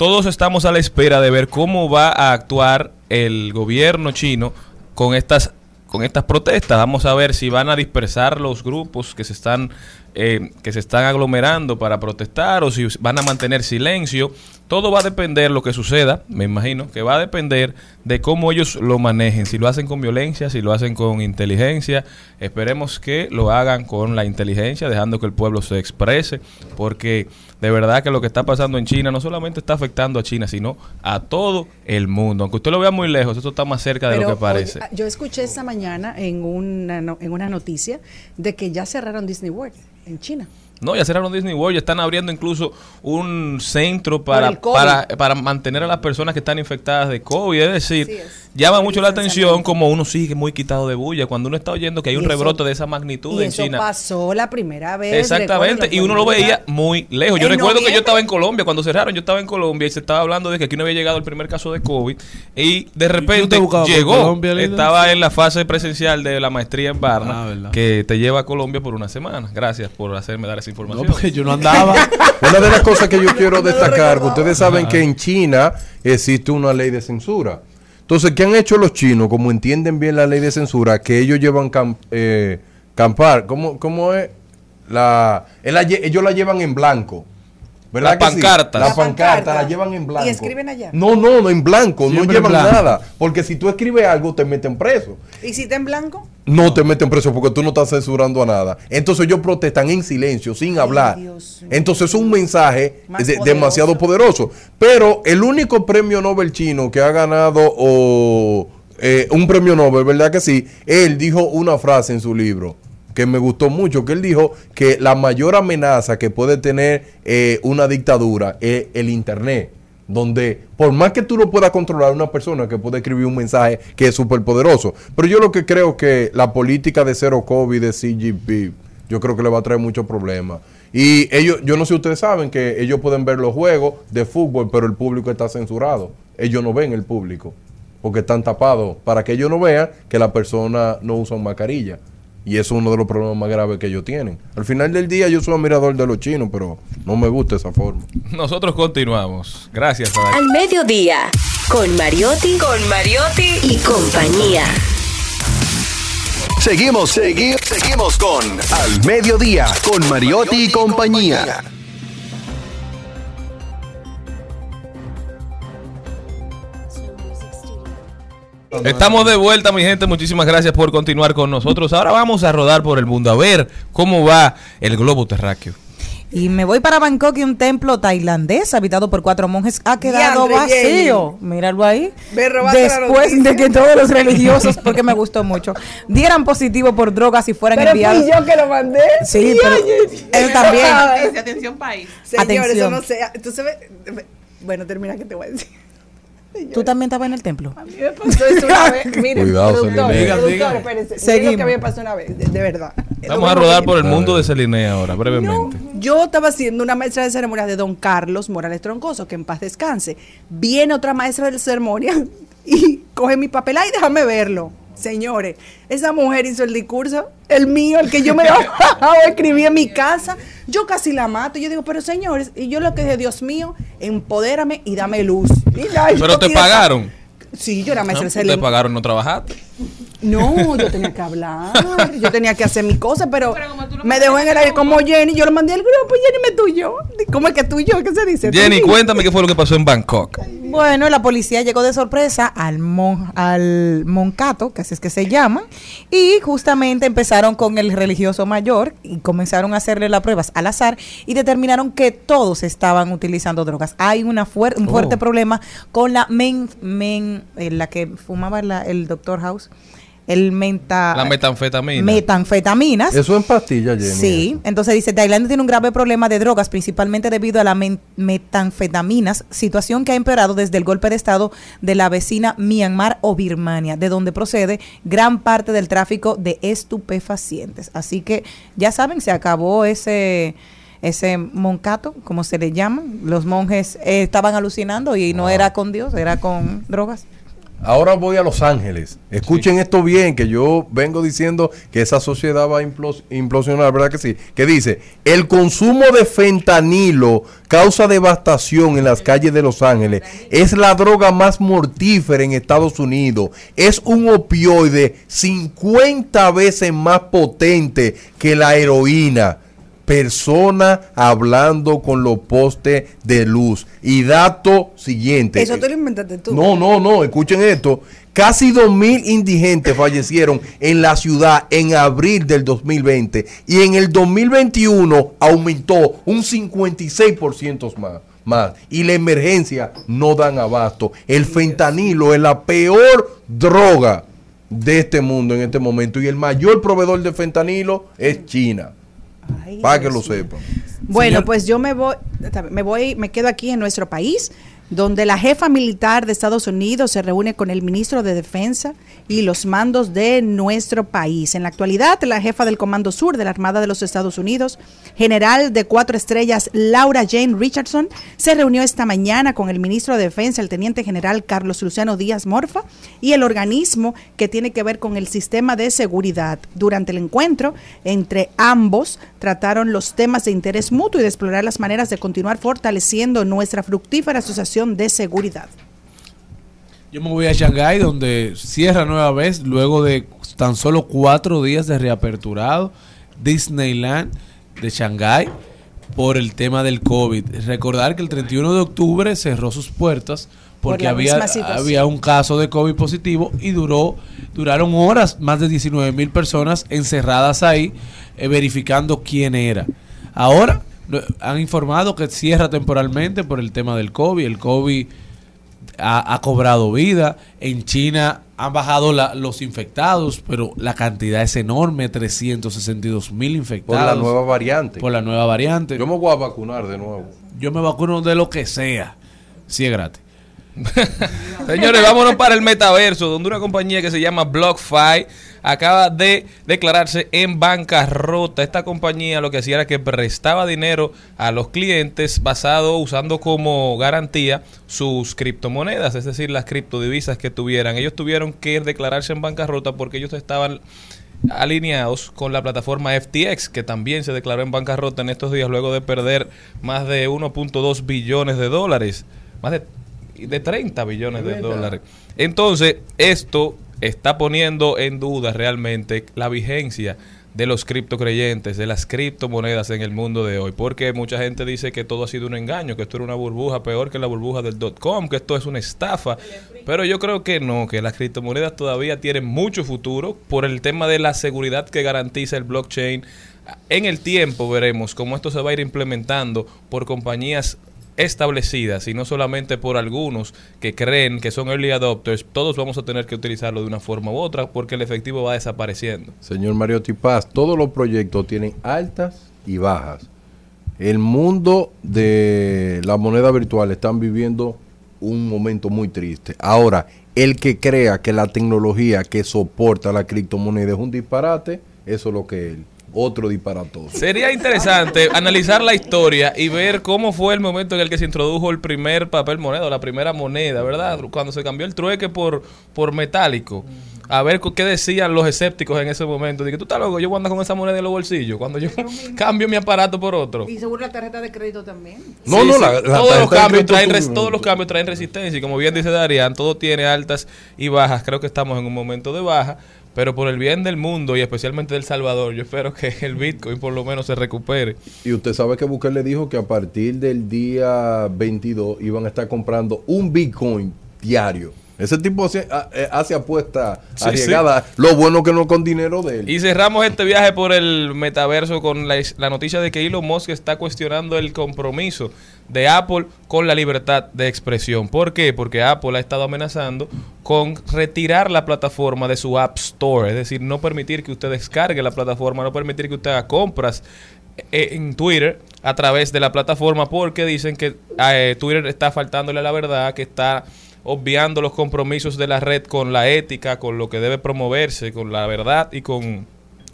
Todos estamos a la espera de ver cómo va a actuar el gobierno chino con estas con estas protestas. Vamos a ver si van a dispersar los grupos que se están eh, que se están aglomerando para protestar o si van a mantener silencio. Todo va a depender lo que suceda, me imagino, que va a depender de cómo ellos lo manejen, si lo hacen con violencia, si lo hacen con inteligencia. Esperemos que lo hagan con la inteligencia, dejando que el pueblo se exprese, porque de verdad que lo que está pasando en China no solamente está afectando a China, sino a todo el mundo. Aunque usted lo vea muy lejos, esto está más cerca de Pero, lo que parece. oye, yo escuché esta mañana en una, no- en una noticia de que ya cerraron Disney World en China. No, ya cerraron Disney World, ya están abriendo incluso un centro para, para, para mantener a las personas que están infectadas de COVID. Es decir, es. llama mucho la atención como uno sigue muy quitado de bulla cuando uno está oyendo que hay Y un eso- rebrote de esa magnitud Y en eso China. pasó la primera vez. Exactamente, y uno lo veía muy lejos. Yo recuerdo que yo estaba en Colombia cuando cerraron, yo estaba en Colombia y se estaba hablando de que aquí no había llegado el primer caso de COVID y de repente por llegó. Colombia, estaba en la fase presencial de la maestría en Barna Ah, que te lleva a Colombia por una semana. Gracias por hacerme dar esa No, información. porque yo no andaba. Una de las cosas que yo quiero destacar, que ustedes saben que en China existe una ley de censura. Entonces, ¿qué han hecho los chinos? Como entienden bien la ley de censura, que ellos llevan cam- eh, campar, ¿cómo, cómo es? La, ellos la llevan en blanco. ¿Verdad Las que sí? pancartas. La La pancarta pancarta. la llevan en blanco. ¿Y escriben allá? No, no, no, en blanco. no Siempre llevan blanco. nada. Porque si tú escribes algo, te meten preso. ¿Y si está en blanco? No te meten preso porque tú no estás censurando a nada. Entonces ellos protestan en silencio, sin hablar. Dios. Entonces es un mensaje Más de- poderoso. demasiado poderoso. Pero el único premio Nobel chino que ha ganado o, eh, un premio Nobel, ¿verdad que sí? Él dijo una frase en su libro que me gustó mucho, que él dijo que la mayor amenaza que puede tener eh, una dictadura es el Internet donde por más que tú no puedas controlar una persona que puede escribir un mensaje que es súper poderoso, pero yo lo que creo que la política de cero COVID de CGP, yo creo que le va a traer muchos problemas. Y ellos, yo no sé si ustedes saben que ellos pueden ver los juegos de fútbol, pero el público está censurado. Ellos no ven el público, porque están tapados, para que ellos no vean que la persona no usa mascarilla. Y eso es uno de los problemas más graves que ellos tienen. Al final del día yo soy admirador de los chinos, pero no me gusta esa forma. Nosotros continuamos. Gracias. Al mediodía, con Mariotti, con Mariotti y compañía. Seguimos, seguimos, seguimos con Al Mediodía, con Mariotti y compañía. Estamos de vuelta, mi gente. Muchísimas gracias por continuar con nosotros. Ahora vamos a rodar por el mundo a ver cómo va el globo terráqueo. Y me voy para Bangkok y un templo tailandés habitado por cuatro monjes ha quedado vacío. Míralo ahí. Después de que todos los religiosos, porque me gustó mucho, dieran positivo por drogas y fueran Pero enviados. fui yo que lo mandé. Sí, pero él también. Atención, atención, país. Señores, eso Atención. no sea. Entonces, bueno, termina que te voy a decir. ¿Tú también estabas en el templo? A mí me pasó eso una vez. Miren, Cuidado, productor, Celine. Diga, productor, diga. espérense. Miren Seguimos. lo que a mí me pasó una vez, de, de verdad. Vamos a rodar por el mundo de Celine ahora, No, brevemente. yo estaba haciendo una maestra de ceremonias de don Carlos Morales Troncoso, que en paz descanse. Viene otra maestra de ceremonia y coge mi papel, ay, déjame verlo. Señores, esa mujer hizo el discurso, el mío, el que yo me escribí en mi casa. Yo casi la mato. Yo digo, pero señores, y yo lo que dije, Dios mío, empodérame y dame luz. Y la- yo Pero te pagaron. Sí, yo era maestra No, de te pagaron, no trabajaste. No, yo tenía que hablar, yo tenía que hacer mi cosa, pero, me dejó en el aire como Jenny, yo lo mandé al grupo, Jenny me tuyó. ¿Cómo es que tuyo? ¿Qué se dice? Jenny, cuéntame qué fue lo que pasó en Bangkok. Bueno, la policía llegó de sorpresa al, mon- al Moncato, que así es que se llama, y justamente empezaron con el religioso mayor y comenzaron a hacerle las pruebas al azar y determinaron que todos estaban utilizando drogas. Hay una fuer- un Oh. fuerte problema con la men, men- eh, la que fumaba la- el doctor House, el menta, La metanfetamina. metanfetaminas. Eso en pastillas, Jenny. Sí, entonces dice, Tailandia tiene un grave problema de drogas, principalmente debido a las metanfetaminas, situación que ha empeorado desde el golpe de Estado de la vecina Myanmar o Birmania, de donde procede gran parte del tráfico de estupefacientes. Así que ya saben, se acabó ese ese moncato, como se le llama. Los monjes eh, estaban alucinando y no era con Dios, era con drogas. Ahora voy a Los Ángeles. Escuchen esto bien, que yo vengo diciendo que esa sociedad va a implos- implosionar, ¿verdad que sí? Que dice, el consumo de fentanilo causa devastación en las calles de Los Ángeles. Es la droga más mortífera en Estados Unidos. Es un opioide 50 veces más potente que la heroína persona hablando con los postes de luz. Y dato siguiente. Eso te lo inventaste tú. No, no, no, escuchen esto. Casi 2.000 indigentes fallecieron en la ciudad en abril del 2020 y en el 2021 aumentó un 56% más, más. Y la emergencia no dan abasto. El fentanilo es la peor droga de este mundo en este momento y el mayor proveedor de fentanilo es China. Para que lo sepan. Bueno, Señor- pues yo me voy, me voy, me quedo aquí en nuestro país, donde la jefa militar de Estados Unidos se reúne con el ministro de Defensa y los mandos de nuestro país. En la actualidad, la jefa del Comando Sur de la Armada de los Estados Unidos, general de cuatro estrellas Laura Jane Richardson, se reunió esta mañana con el ministro de Defensa, el teniente general Carlos Luciano Díaz Morfa, y el organismo que tiene que ver con el sistema de seguridad. Durante el encuentro entre ambos trataron los temas de interés mutuo y de explorar las maneras de continuar fortaleciendo nuestra fructífera asociación de seguridad. Yo me voy a Shanghái, donde cierra nueva vez, luego de tan solo cuatro días de reaperturado, Disneyland de Shanghái por el tema del COVID. Recordar que el 31 de octubre cerró sus puertas Por porque había, había un caso de COVID positivo y duró duraron horas, más de 19 mil personas encerradas ahí, eh, verificando quién era. Ahora han informado que cierra temporalmente por el tema del COVID. El COVID ha, ha cobrado vida. En China han bajado la- los infectados, pero la cantidad es enorme, 362 mil Por infectados. la nueva variante. Por la nueva variante. Yo me voy a vacunar de nuevo. Yo me vacuno de lo que sea, si es gratis. Señores, vámonos para el metaverso, donde una compañía que se llama BlockFi acaba de declararse en bancarrota. Esta compañía lo que hacía era que prestaba dinero a los clientes basado usando como garantía sus criptomonedas, es decir, las criptodivisas que tuvieran. Ellos tuvieron que declararse en bancarrota porque ellos estaban alineados con la plataforma FTX, que también se declaró en bancarrota en estos días luego de perder más de 1.2 billones de dólares, más de, de 30 billones de dólares. Entonces, esto está poniendo en duda realmente la vigencia de los criptocreyentes, de las criptomonedas en el mundo de hoy, porque mucha gente dice que todo ha sido un engaño, que esto era una burbuja peor que la burbuja del dot com, que esto es una estafa, pero yo creo que no, que las criptomonedas todavía tienen mucho futuro por el tema de la seguridad que garantiza el blockchain. En el tiempo veremos cómo esto se va a ir implementando por compañías establecidas y no solamente por algunos que creen que son early adopters, todos vamos a tener que utilizarlo de una forma u otra porque el efectivo va desapareciendo. Señor Mario Tipaz, todos los proyectos tienen altas y bajas. El mundo de la moneda virtual están viviendo un momento muy triste. Ahora, el que crea que la tecnología que soporta la criptomoneda es un disparate, eso es lo que él. Otro disparatoso. Sería interesante analizar la historia y ver cómo fue el momento en el que se introdujo el primer papel moneda, la primera moneda, ¿verdad? Cuando se cambió el trueque por, por metálico. A ver qué decían los escépticos en ese momento. Dije, tú estás loco, yo voy a andar con esa moneda en los bolsillos. Cuando yo cambio mi aparato por otro. Y seguro la tarjeta de crédito también. No, Sí, no, sí. la- la todos, tarjeta los de cambios crédito traen tú- todos los cambios traen resistencia y como bien dice Darian, todo tiene altas y bajas. Creo que estamos en un momento de baja, Pero por el bien del mundo y especialmente del Salvador, yo espero que el Bitcoin por lo menos se recupere. Y usted sabe que Bukele dijo que a partir del día 22 iban a estar comprando un Bitcoin diario. Ese tipo hace, eh, hace apuesta Sí, arriesgada. Lo bueno que no con dinero de él. Y cerramos este viaje por el metaverso con la, la noticia de que Elon Musk está cuestionando el compromiso de Apple con la libertad de expresión. ¿Por qué? Porque Apple ha estado amenazando con retirar la plataforma de su App Store, es decir, no permitir que usted descargue la plataforma, no permitir que usted haga compras eh, en Twitter a través de la plataforma porque dicen que eh, Twitter está faltándole la verdad, que está obviando los compromisos de la red con la ética, con lo que debe promoverse, con la verdad y con,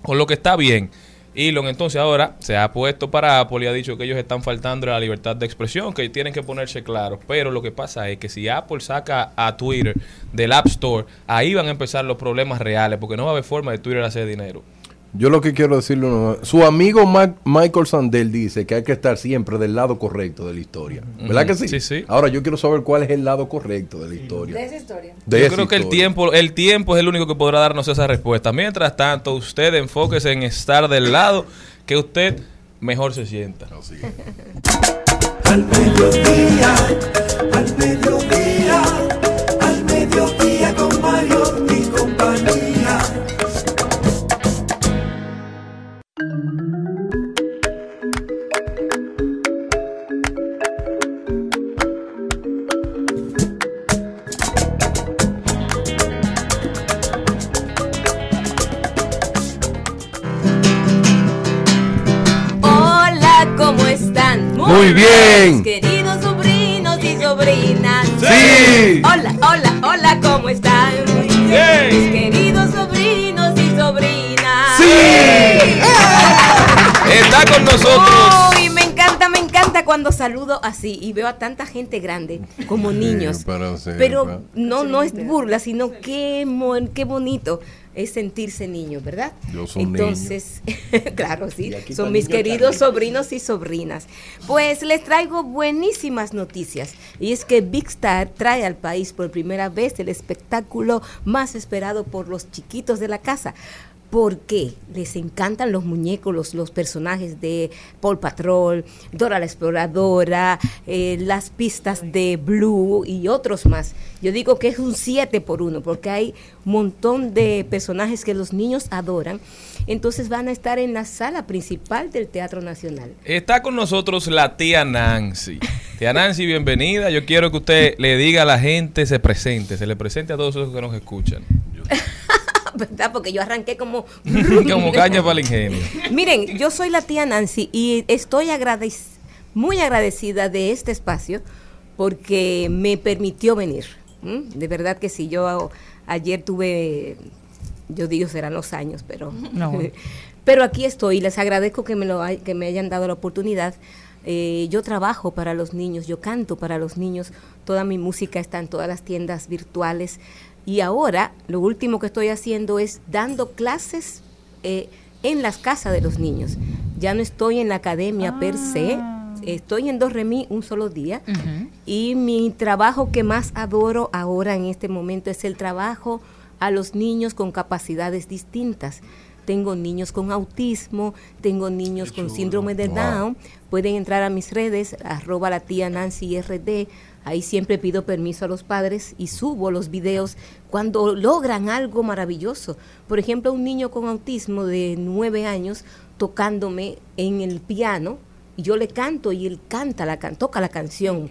con lo que está bien. Elon entonces ahora se ha puesto para Apple y ha dicho que ellos están faltando a la libertad de expresión, que tienen que ponerse claros. Pero lo que pasa es que si Apple saca a Twitter del App Store, ahí van a empezar los problemas reales, porque no va a haber forma de Twitter hacer dinero. Yo lo que quiero decirle, uno- su amigo Michael Sandel dice que hay que estar siempre del lado correcto de la historia. ¿Verdad que sí? Sí, sí. Ahora yo quiero saber cuál es el lado correcto de la historia. esa historia. De Yo esa creo que el historia. tiempo, el tiempo es el único que podrá darnos esa respuesta. Mientras tanto, usted enfóquese en estar del lado que usted mejor se sienta. Al mediodía, al mediodía, Muy bien. Mis queridos sobrinos y sobrinas. Sí. Hola, hola, hola, ¿cómo están? Bien. Mis queridos sobrinos y sobrinas. Está con nosotros. Uy, me encanta, me encanta cuando saludo así y veo a tanta gente grande como niños. pero sí, Pero pero- no, no es burla, sino qué, mon- qué bonito es sentirse niño, ¿verdad? Yo soy Entonces, claro, sí, son mis queridos sobrinos y sobrinas. Pues les traigo buenísimas noticias. Y es que Big Star trae al país por primera vez el espectáculo más esperado por los chiquitos de la casa. Porque les encantan los muñecos, los, los personajes de Paul Patrol, Dora la Exploradora, eh, las pistas de Blue y otros más. Yo digo que es un 7 por uno, porque hay un montón de personajes que los niños adoran. Entonces van a estar en la sala principal del Teatro Nacional. Está con nosotros la tía Nancy. Tía Nancy, bienvenida. Yo quiero que usted le diga a la gente, se presente, se le presente a todos esos que nos escuchan. ¿Verdad? Porque yo arranqué como... Como caña para el ingenio. Miren, yo soy la tía Nancy y estoy agradec- muy agradecida de este espacio porque me permitió venir. De verdad que sí, yo ayer tuve, yo digo serán los años, pero, No. pero aquí estoy y les agradezco que me, lo, hay- que me hayan dado la oportunidad. Eh, yo trabajo para los niños, yo canto para los niños, toda mi música está en todas las tiendas virtuales y ahora lo último que estoy haciendo es dando clases eh, en las casas de los niños. Ya no estoy en la academia per se, estoy en Dos Remí un solo día y mi trabajo que más adoro ahora en este momento es el trabajo a los niños con capacidades distintas. Tengo niños con autismo, tengo niños con síndrome de Down. Pueden entrar a mis redes, arroba la tía Nancy RD. Ahí siempre pido permiso a los padres y subo los videos cuando logran algo maravilloso. Por ejemplo, un niño con autismo de nueve años tocándome en el piano y yo le canto y él canta la can toca la canción.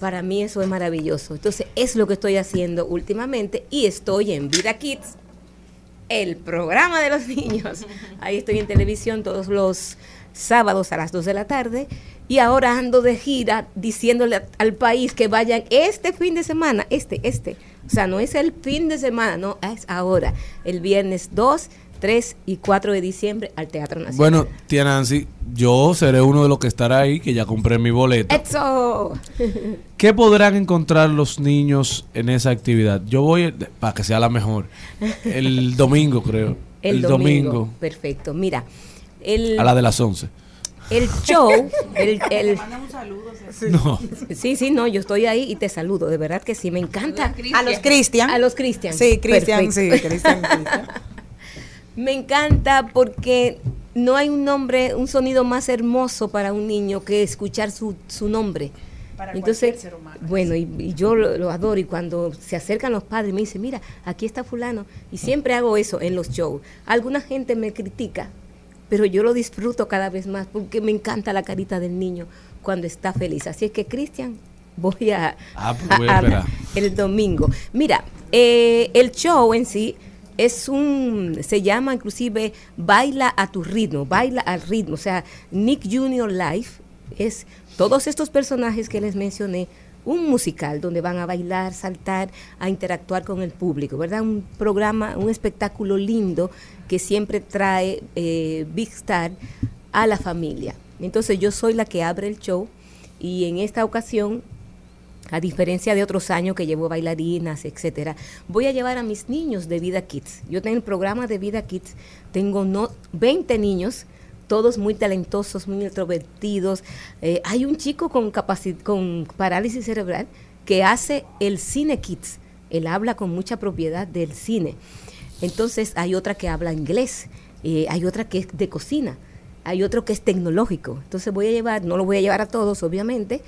Para mí eso es maravilloso. Entonces es lo que estoy haciendo últimamente y estoy en Vida Kids, el programa de los niños. Ahí estoy en televisión todos los sábados a las 2 de la tarde y ahora ando de gira diciéndole al país que vayan este fin de semana, este, este. O sea, no es el fin de semana, no, es ahora, el viernes 2, 3 y 4 de diciembre al Teatro Nacional. Bueno, tía Nancy, yo seré uno de los que estará ahí, que ya compré mi boleto. ¡Eso! ¿Qué podrán encontrar los niños en esa actividad? Yo voy, para que sea la mejor, el domingo creo. El, domingo. Perfecto. Mira, el, A la de las 11. El show, el, el- No. Sí, sí, no, yo estoy ahí y te saludo, de verdad que sí, me encanta. A los Cristian. A los Cristian. Sí, Cristian, sí, Cristian. Me encanta porque no hay un nombre, un sonido más hermoso para un niño que escuchar su, su nombre. Para Entonces, ser humano. bueno, y, y yo lo, lo adoro y cuando se acercan los padres me dicen, mira, aquí está fulano. Y siempre hago eso en los shows. Alguna gente me critica, pero yo lo disfruto cada vez más porque me encanta la carita del niño cuando está feliz. Así es que, Cristian, voy a, Ah, pues voy a el domingo. Mira, eh, el show en sí es un, se llama inclusive Baila a tu ritmo, baila al ritmo. O sea, Nick Junior Live es todos estos personajes que les mencioné, un musical donde van a bailar, saltar, a interactuar con el público, ¿verdad? Un programa, un espectáculo lindo que siempre trae eh, Big Star a la familia. Entonces yo soy la que abre el show y en esta ocasión a diferencia de otros años que llevo bailarinas, etcétera, voy a llevar a mis niños de Vida Kids. Yo tengo el programa de Vida Kids, tengo no 20 niños, todos muy talentosos, muy introvertidos. Eh, hay un chico con con parálisis cerebral que hace el cine kids. Él habla con mucha propiedad del cine. Entonces hay otra que habla inglés, eh, hay otra que es de cocina, hay otro que es tecnológico. Entonces voy a llevar, no lo voy a llevar a todos, obviamente,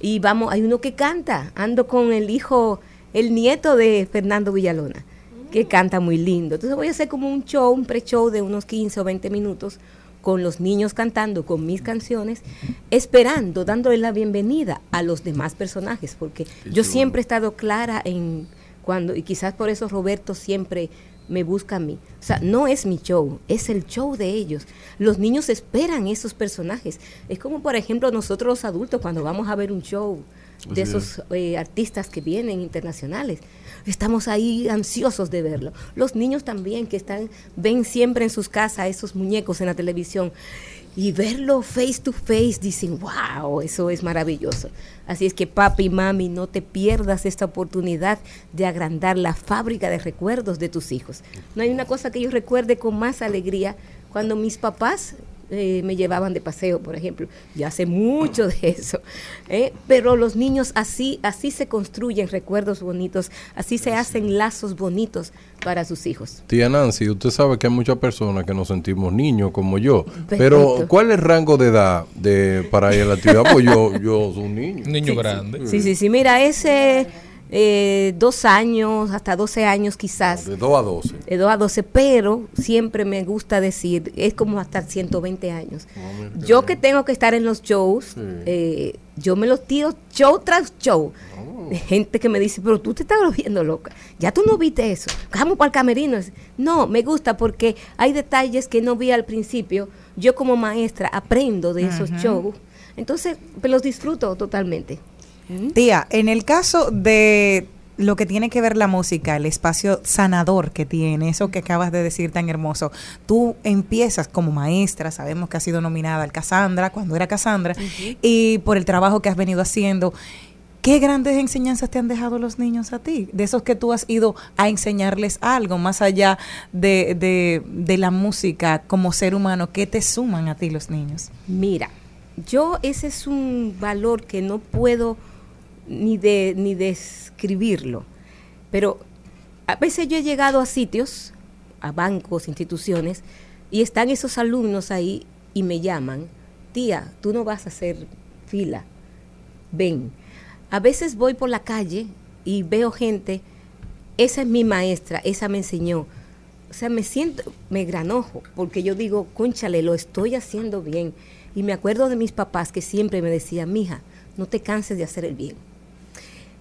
y vamos, hay uno que canta, ando con el hijo, el nieto de Fernando Villalona, que canta muy lindo. Entonces voy a hacer como un show, un pre-show de unos 15 o 20 minutos con los niños cantando con mis canciones, esperando, dándole la bienvenida a los demás personajes, porque yo siempre he estado clara en cuando, y quizás por eso Roberto siempre me busca a mí. O sea, no es mi show, es el show de ellos. Los niños esperan esos personajes. Es como, por ejemplo, nosotros los adultos cuando vamos a ver un show de esos eh, artistas que vienen internacionales. Estamos ahí ansiosos de verlo. Los niños también que están ven siempre en sus casas esos muñecos en la televisión y verlo face to face dicen, "Wow, eso es maravilloso." Así es que papi y mami, no te pierdas esta oportunidad de agrandar la fábrica de recuerdos de tus hijos. No hay una cosa que yo recuerde con más alegría cuando mis papás eh, me llevaban de paseo, por ejemplo. Ya hace mucho de eso. ¿eh? Pero los niños así, así se construyen recuerdos bonitos, así se hacen lazos bonitos para sus hijos. Tía Nancy, usted sabe que hay muchas personas que nos sentimos niños como yo. Pero. ¿cuál es el rango de edad de para ir a la actividad? Pues yo, yo soy un niño. Niño grande. Sí, sí, sí. Mira, ese eh, dos años, hasta 12 años quizás. De 2 a 12. De 2 a 12, pero siempre me gusta decir, es como hasta 120 años. Yo que tengo que estar en los shows, eh, yo me los tiro show tras show. De gente que me dice, pero tú te estás volviendo loca. Ya tú no viste eso. Vamos para el camerino. No, me gusta porque hay detalles que no vi al principio. Yo como maestra aprendo de esos shows. Entonces, pues, los disfruto totalmente. Tía, en el caso de lo que tiene que ver la música, el espacio sanador que tiene, eso que acabas de decir tan hermoso, tú empiezas como maestra, sabemos que has sido nominada al Cassandra, cuando era Cassandra, y por el trabajo que has venido haciendo. ¿Qué grandes enseñanzas te han dejado los niños a ti? De esos que tú has ido a enseñarles algo, más allá de, de, de la música como ser humano, ¿qué te suman a ti los niños? Mira, yo ese es un valor que no puedo ni de ni describirlo, pero a veces yo he llegado a sitios, a bancos, instituciones, y están esos alumnos ahí y me llaman, tía, tú no vas a hacer fila, ven. A veces voy por la calle y veo gente, esa es mi maestra, esa me enseñó. O sea, me siento, me granojo, porque yo digo, conchale, lo estoy haciendo bien. Y me acuerdo de mis papás que siempre me decían, mija, no te canses de hacer el bien.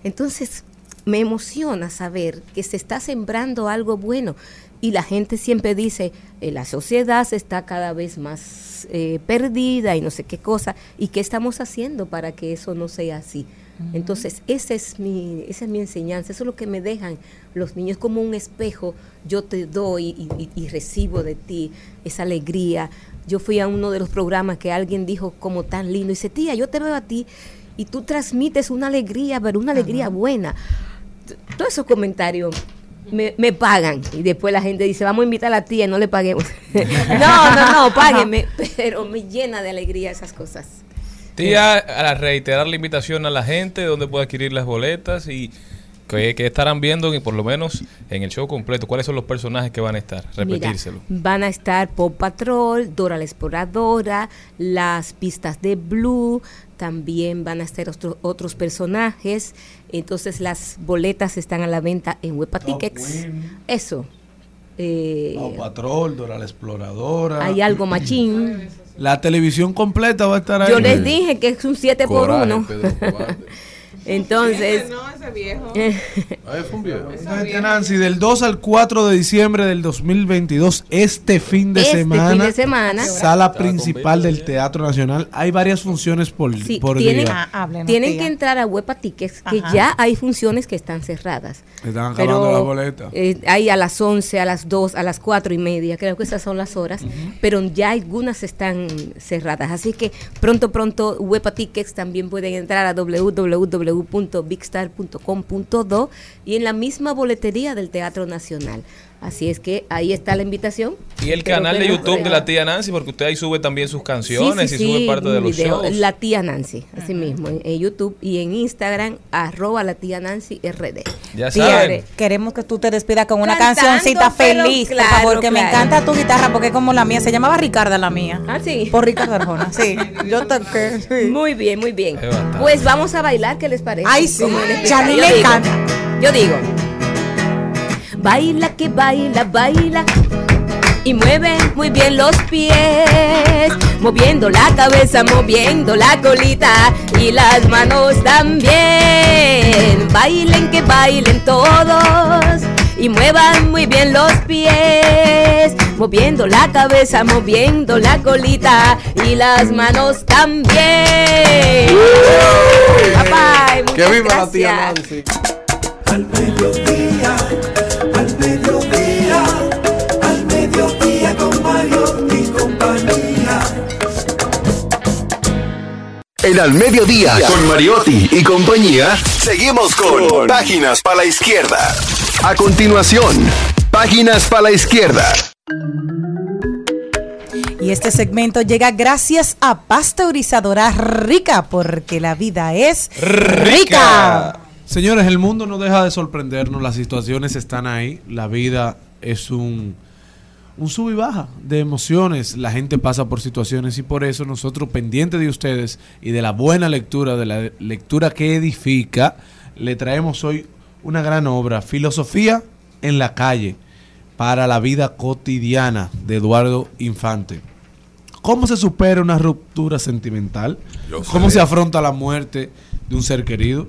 Entonces, me emociona saber que se está sembrando algo bueno. Y la gente siempre dice, eh, la sociedad está cada vez más eh, perdida y no sé qué cosa. ¿Y qué estamos haciendo para que eso no sea así? Entonces, esa es, mi, esa es mi enseñanza, eso es lo que me dejan los niños, como un espejo, yo te doy y, y- y recibo de ti esa alegría. Yo fui a uno de los programas que alguien dijo como tan lindo, y dice, tía, yo te veo a ti y tú transmites una alegría, pero una alegría buena. Todos esos comentarios me, me pagan y después la gente dice, vamos a invitar a la tía, no le paguemos. no, no, no, páguenme, pero me llena de alegría esas cosas. Tía, a reiterar la invitación a la gente donde puede adquirir las boletas y ¿Qué, qué estarán viendo y por lo menos en el show completo? ¿Cuáles son los personajes que van a estar? Repetírselo. Mira, van a estar Pop Patrol, Dora la Exploradora, las pistas de Blue, también van a estar otro- otros personajes. Entonces las boletas están a la venta en Huepa Tickets. Eso. Eh, Pau Patrol, Dora la Exploradora. hay algo machín. La televisión completa va a estar ahí. Yo les dije que es un 7 por Coraje, 1 Entonces, No, ese viejo. Fue un viejo. Fíjate, Nancy, del 2 al 4 de diciembre del 2022, este fin de Este semana, fin de semana. sala principal del Teatro Nacional. Hay varias funciones por, Sí, por tienen, día. Ah, háblenos, tienen tía. que entrar a Huepa Tickets, que Ajá. ya hay funciones que están cerradas. Están acabando la boleta. eh, hay a las 11, a las 2, a las 4 y media, creo que esas son las horas, pero ya algunas están cerradas. Así que pronto, pronto, Huepa Tickets también pueden entrar a www.bigstar.com.do y en la misma boletería del Teatro Nacional. Así es que ahí está la invitación. Y el canal de YouTube de la tía Nancy, porque usted ahí sube también sus canciones Sí, sí, y sube sí, parte de los video. shows. La tía Nancy, así mismo, en, en YouTube y en Instagram, arroba la tía Nancy RD. Ya Tía, saben. queremos que tú te despidas con una Cantando, cancioncita feliz, claro, por favor, que me encanta tu guitarra porque es como la mía, se llamaba Ricarda la mía. Ah, sí. Por Ricardo Arjona, sí. Yo toqué, sí. Muy bien, muy bien. Pues vamos a bailar, ¿qué les parece? Ay, sí. Les Ya me digo, encanta. Yo digo, baila que baila, baila. Y mueve muy bien los pies, moviendo la cabeza, moviendo la colita y las manos también. Bailen que bailen todos y muevan muy bien los pies, moviendo la cabeza, moviendo la colita y las manos también. Bye bye, muchas Que viva la tía gracias. Nancy. Al En Al Mediodía, con Mariotti y compañía, seguimos con Páginas para la Izquierda. A continuación, Páginas para la Izquierda. Y este segmento llega gracias a Pasteurizadora Rica, porque la vida es rica. Señores, el mundo no deja de sorprendernos, las situaciones están ahí, la vida es un, un sub y baja de emociones, la gente pasa por situaciones y por eso nosotros pendientes de ustedes y de la buena lectura, de la lectura que edifica, le traemos hoy una gran obra, Filosofía en la calle, para la vida cotidiana de Eduardo Infante. ¿Cómo se supera una ruptura sentimental? ¿Cómo se afronta la muerte de un ser querido?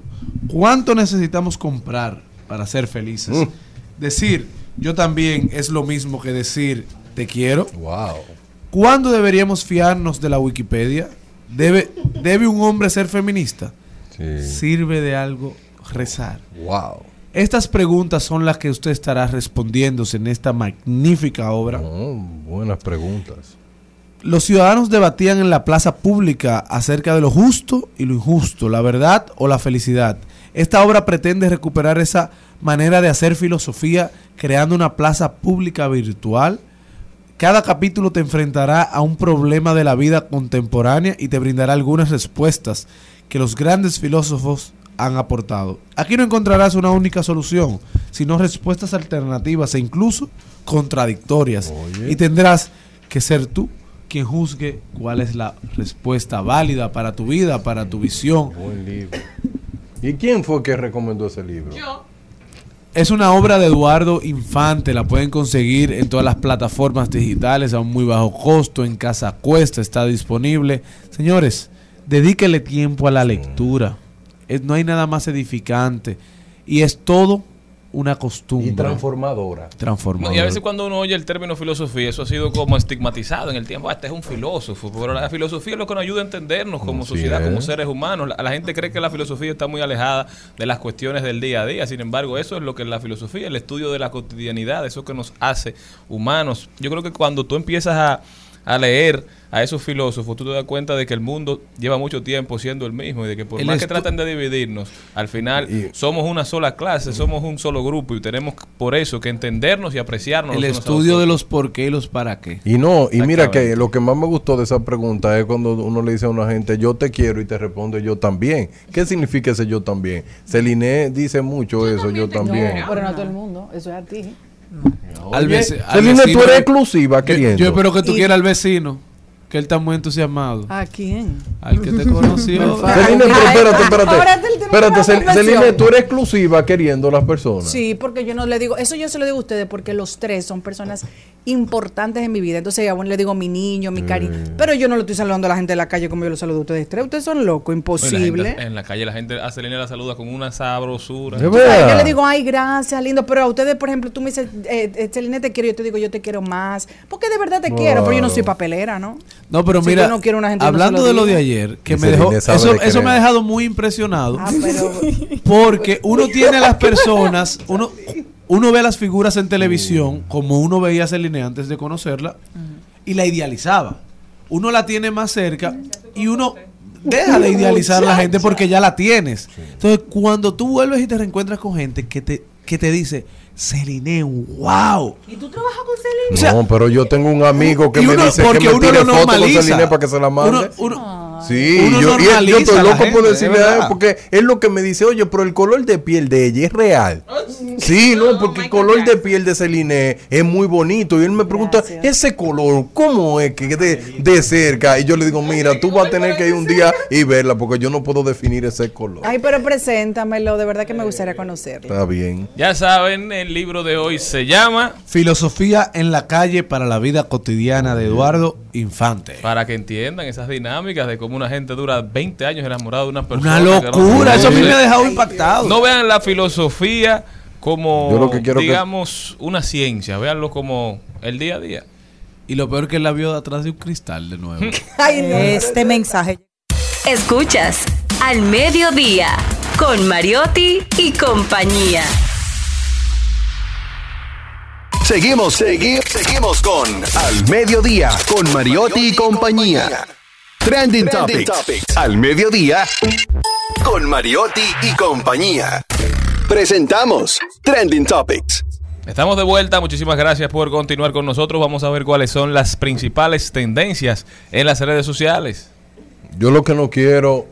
¿Cuánto necesitamos comprar para ser felices? Mm. Decir yo también es lo mismo que decir te quiero. Wow. ¿Cuándo deberíamos fiarnos de la Wikipedia? ¿Debe, ¿Debe un hombre ser feminista? Sí. ¿Sirve de algo rezar? Wow. Estas preguntas son las que usted estará respondiéndose en esta magnífica obra. Oh, buenas preguntas. Los ciudadanos debatían en la plaza pública acerca de lo justo y lo injusto, la verdad o la felicidad. Esta obra pretende recuperar esa manera de hacer filosofía creando una plaza pública virtual. Cada capítulo te enfrentará a un problema de la vida contemporánea y te brindará algunas respuestas que los grandes filósofos han aportado. Aquí no encontrarás una única solución, sino respuestas alternativas e incluso contradictorias. Oye. Y tendrás que ser tú quien juzgue cuál es la respuesta válida para tu vida, para tu visión. Buen libro. ¿Y quién fue que recomendó ese libro? Yo. Es una obra de Eduardo Infante, la pueden conseguir en todas las plataformas digitales a un muy bajo costo, en Casa Cuesta está disponible. Señores, dedíquele tiempo a la lectura. Es- no hay nada más edificante y es todo una costumbre. Y transformadora. transformadora. Y a veces cuando uno oye el término filosofía, eso ha sido como estigmatizado en el tiempo. Ah, este es un filósofo. Pero la filosofía es lo que nos ayuda a entendernos como Así sociedad, como es. seres humanos. La, la gente cree que la filosofía está muy alejada de las cuestiones del día a día. Sin embargo, eso es lo que es la filosofía, el estudio de la cotidianidad, eso que nos hace humanos. Yo creo que cuando tú empiezas a a leer a esos filósofos, tú te das cuenta de que el mundo lleva mucho tiempo siendo el mismo y de que por El más que traten de dividirnos, al final somos una sola clase, somos un solo grupo y tenemos por eso que entendernos y apreciarnos. El estudio de los por qué y los para qué. Y no, y mira que lo que más me gustó de esa pregunta es cuando uno le dice a una gente, yo te quiero y te responde yo también. ¿Qué significa ese yo también? Celine dice mucho eso, yo también. No, pero no todo el mundo. Eso es a ti. Al Oye, veci- al Celine, tú vecino eres exclusiva Yo, queriendo. yo espero que tú Y- quieras al vecino, que él está muy entusiasmado. ¿A quién? Al que te conoció. Celine, pero espérate, espérate. Ahora él tiene Espérate. Celine, tú eres exclusiva queriendo a las personas. Sí, porque yo no le digo, eso yo se lo digo a ustedes porque los tres son personas importantes en mi vida. Entonces, ya bueno, le digo mi niño, mi cariño. Pero yo no lo estoy saludando a la gente de la calle como yo lo saludo a ustedes tres. Ustedes son locos, la imposible. gente- en la calle la gente a Celina la saluda con una sabrosura. Yo le digo, ay, gracias, lindo. Pero a ustedes, por ejemplo, tú me dices, eh, eh, Celine, te quiero. Yo te digo, yo te quiero más. Porque de verdad te quiero, pero yo no soy papelera, ¿no? No, pero Si mira, no quieres una gente, no hablando lo de lo de ayer, que Y me dejó, eso, de eso me ha dejado muy impresionado, Ah, pero. porque uno tiene a las personas, uno, uno ve a las figuras en televisión, como uno veía a Celine antes de conocerla, y la idealizaba. Uno la tiene más cerca y uno deja de idealizar a la gente porque ya la tienes. Entonces, cuando tú vuelves y te reencuentras con gente que te, que te dice, Celine, wow. ¿Y tú trabajas con Celine? O sea, no, pero yo tengo un amigo que me uno- dice que me tire lo fotos con. Celine para que se la mande. Uno- uno- Sí, Uno yo, y él- yo normaliza estoy loco gente, por decirle a él, porque es lo que me dice, oye, pero el color de piel de ella es real. Sí, no, porque el color de piel de Celine es muy bonito. Y él me pregunta, Gracias. ese color, ¿cómo es que de, de cerca? Y yo le digo, mira, tú vas a tener que ir un día y verla, porque yo no puedo definir ese color. Ay, pero preséntamelo. De verdad que me gustaría conocerlo. Está bien. Ya saben, el libro de hoy se llama Filosofía en la calle para la vida cotidiana de Eduardo Infante. para que entiendan esas dinámicas de cómo una gente dura 20 años enamorada de una persona. Una no locura, eso a mí me ha dejado impactado. No vean la filosofía como, Yo lo que quiero que- digamos, una ciencia, véanlo como el día a día. Y lo peor que él la vio de atrás de un cristal de nuevo. Ay, no. Este mensaje. Escuchas Al Mediodía con Mariotti y compañía. Seguimos, segui- seguimos con Al Mediodía, con Mariotti y compañía. Trending, Topics. Al Mediodía, con Mariotti y compañía. Presentamos Trending Topics. Estamos de vuelta, muchísimas gracias por continuar con nosotros. Vamos a ver cuáles son las principales tendencias en las redes sociales. Yo lo que no quiero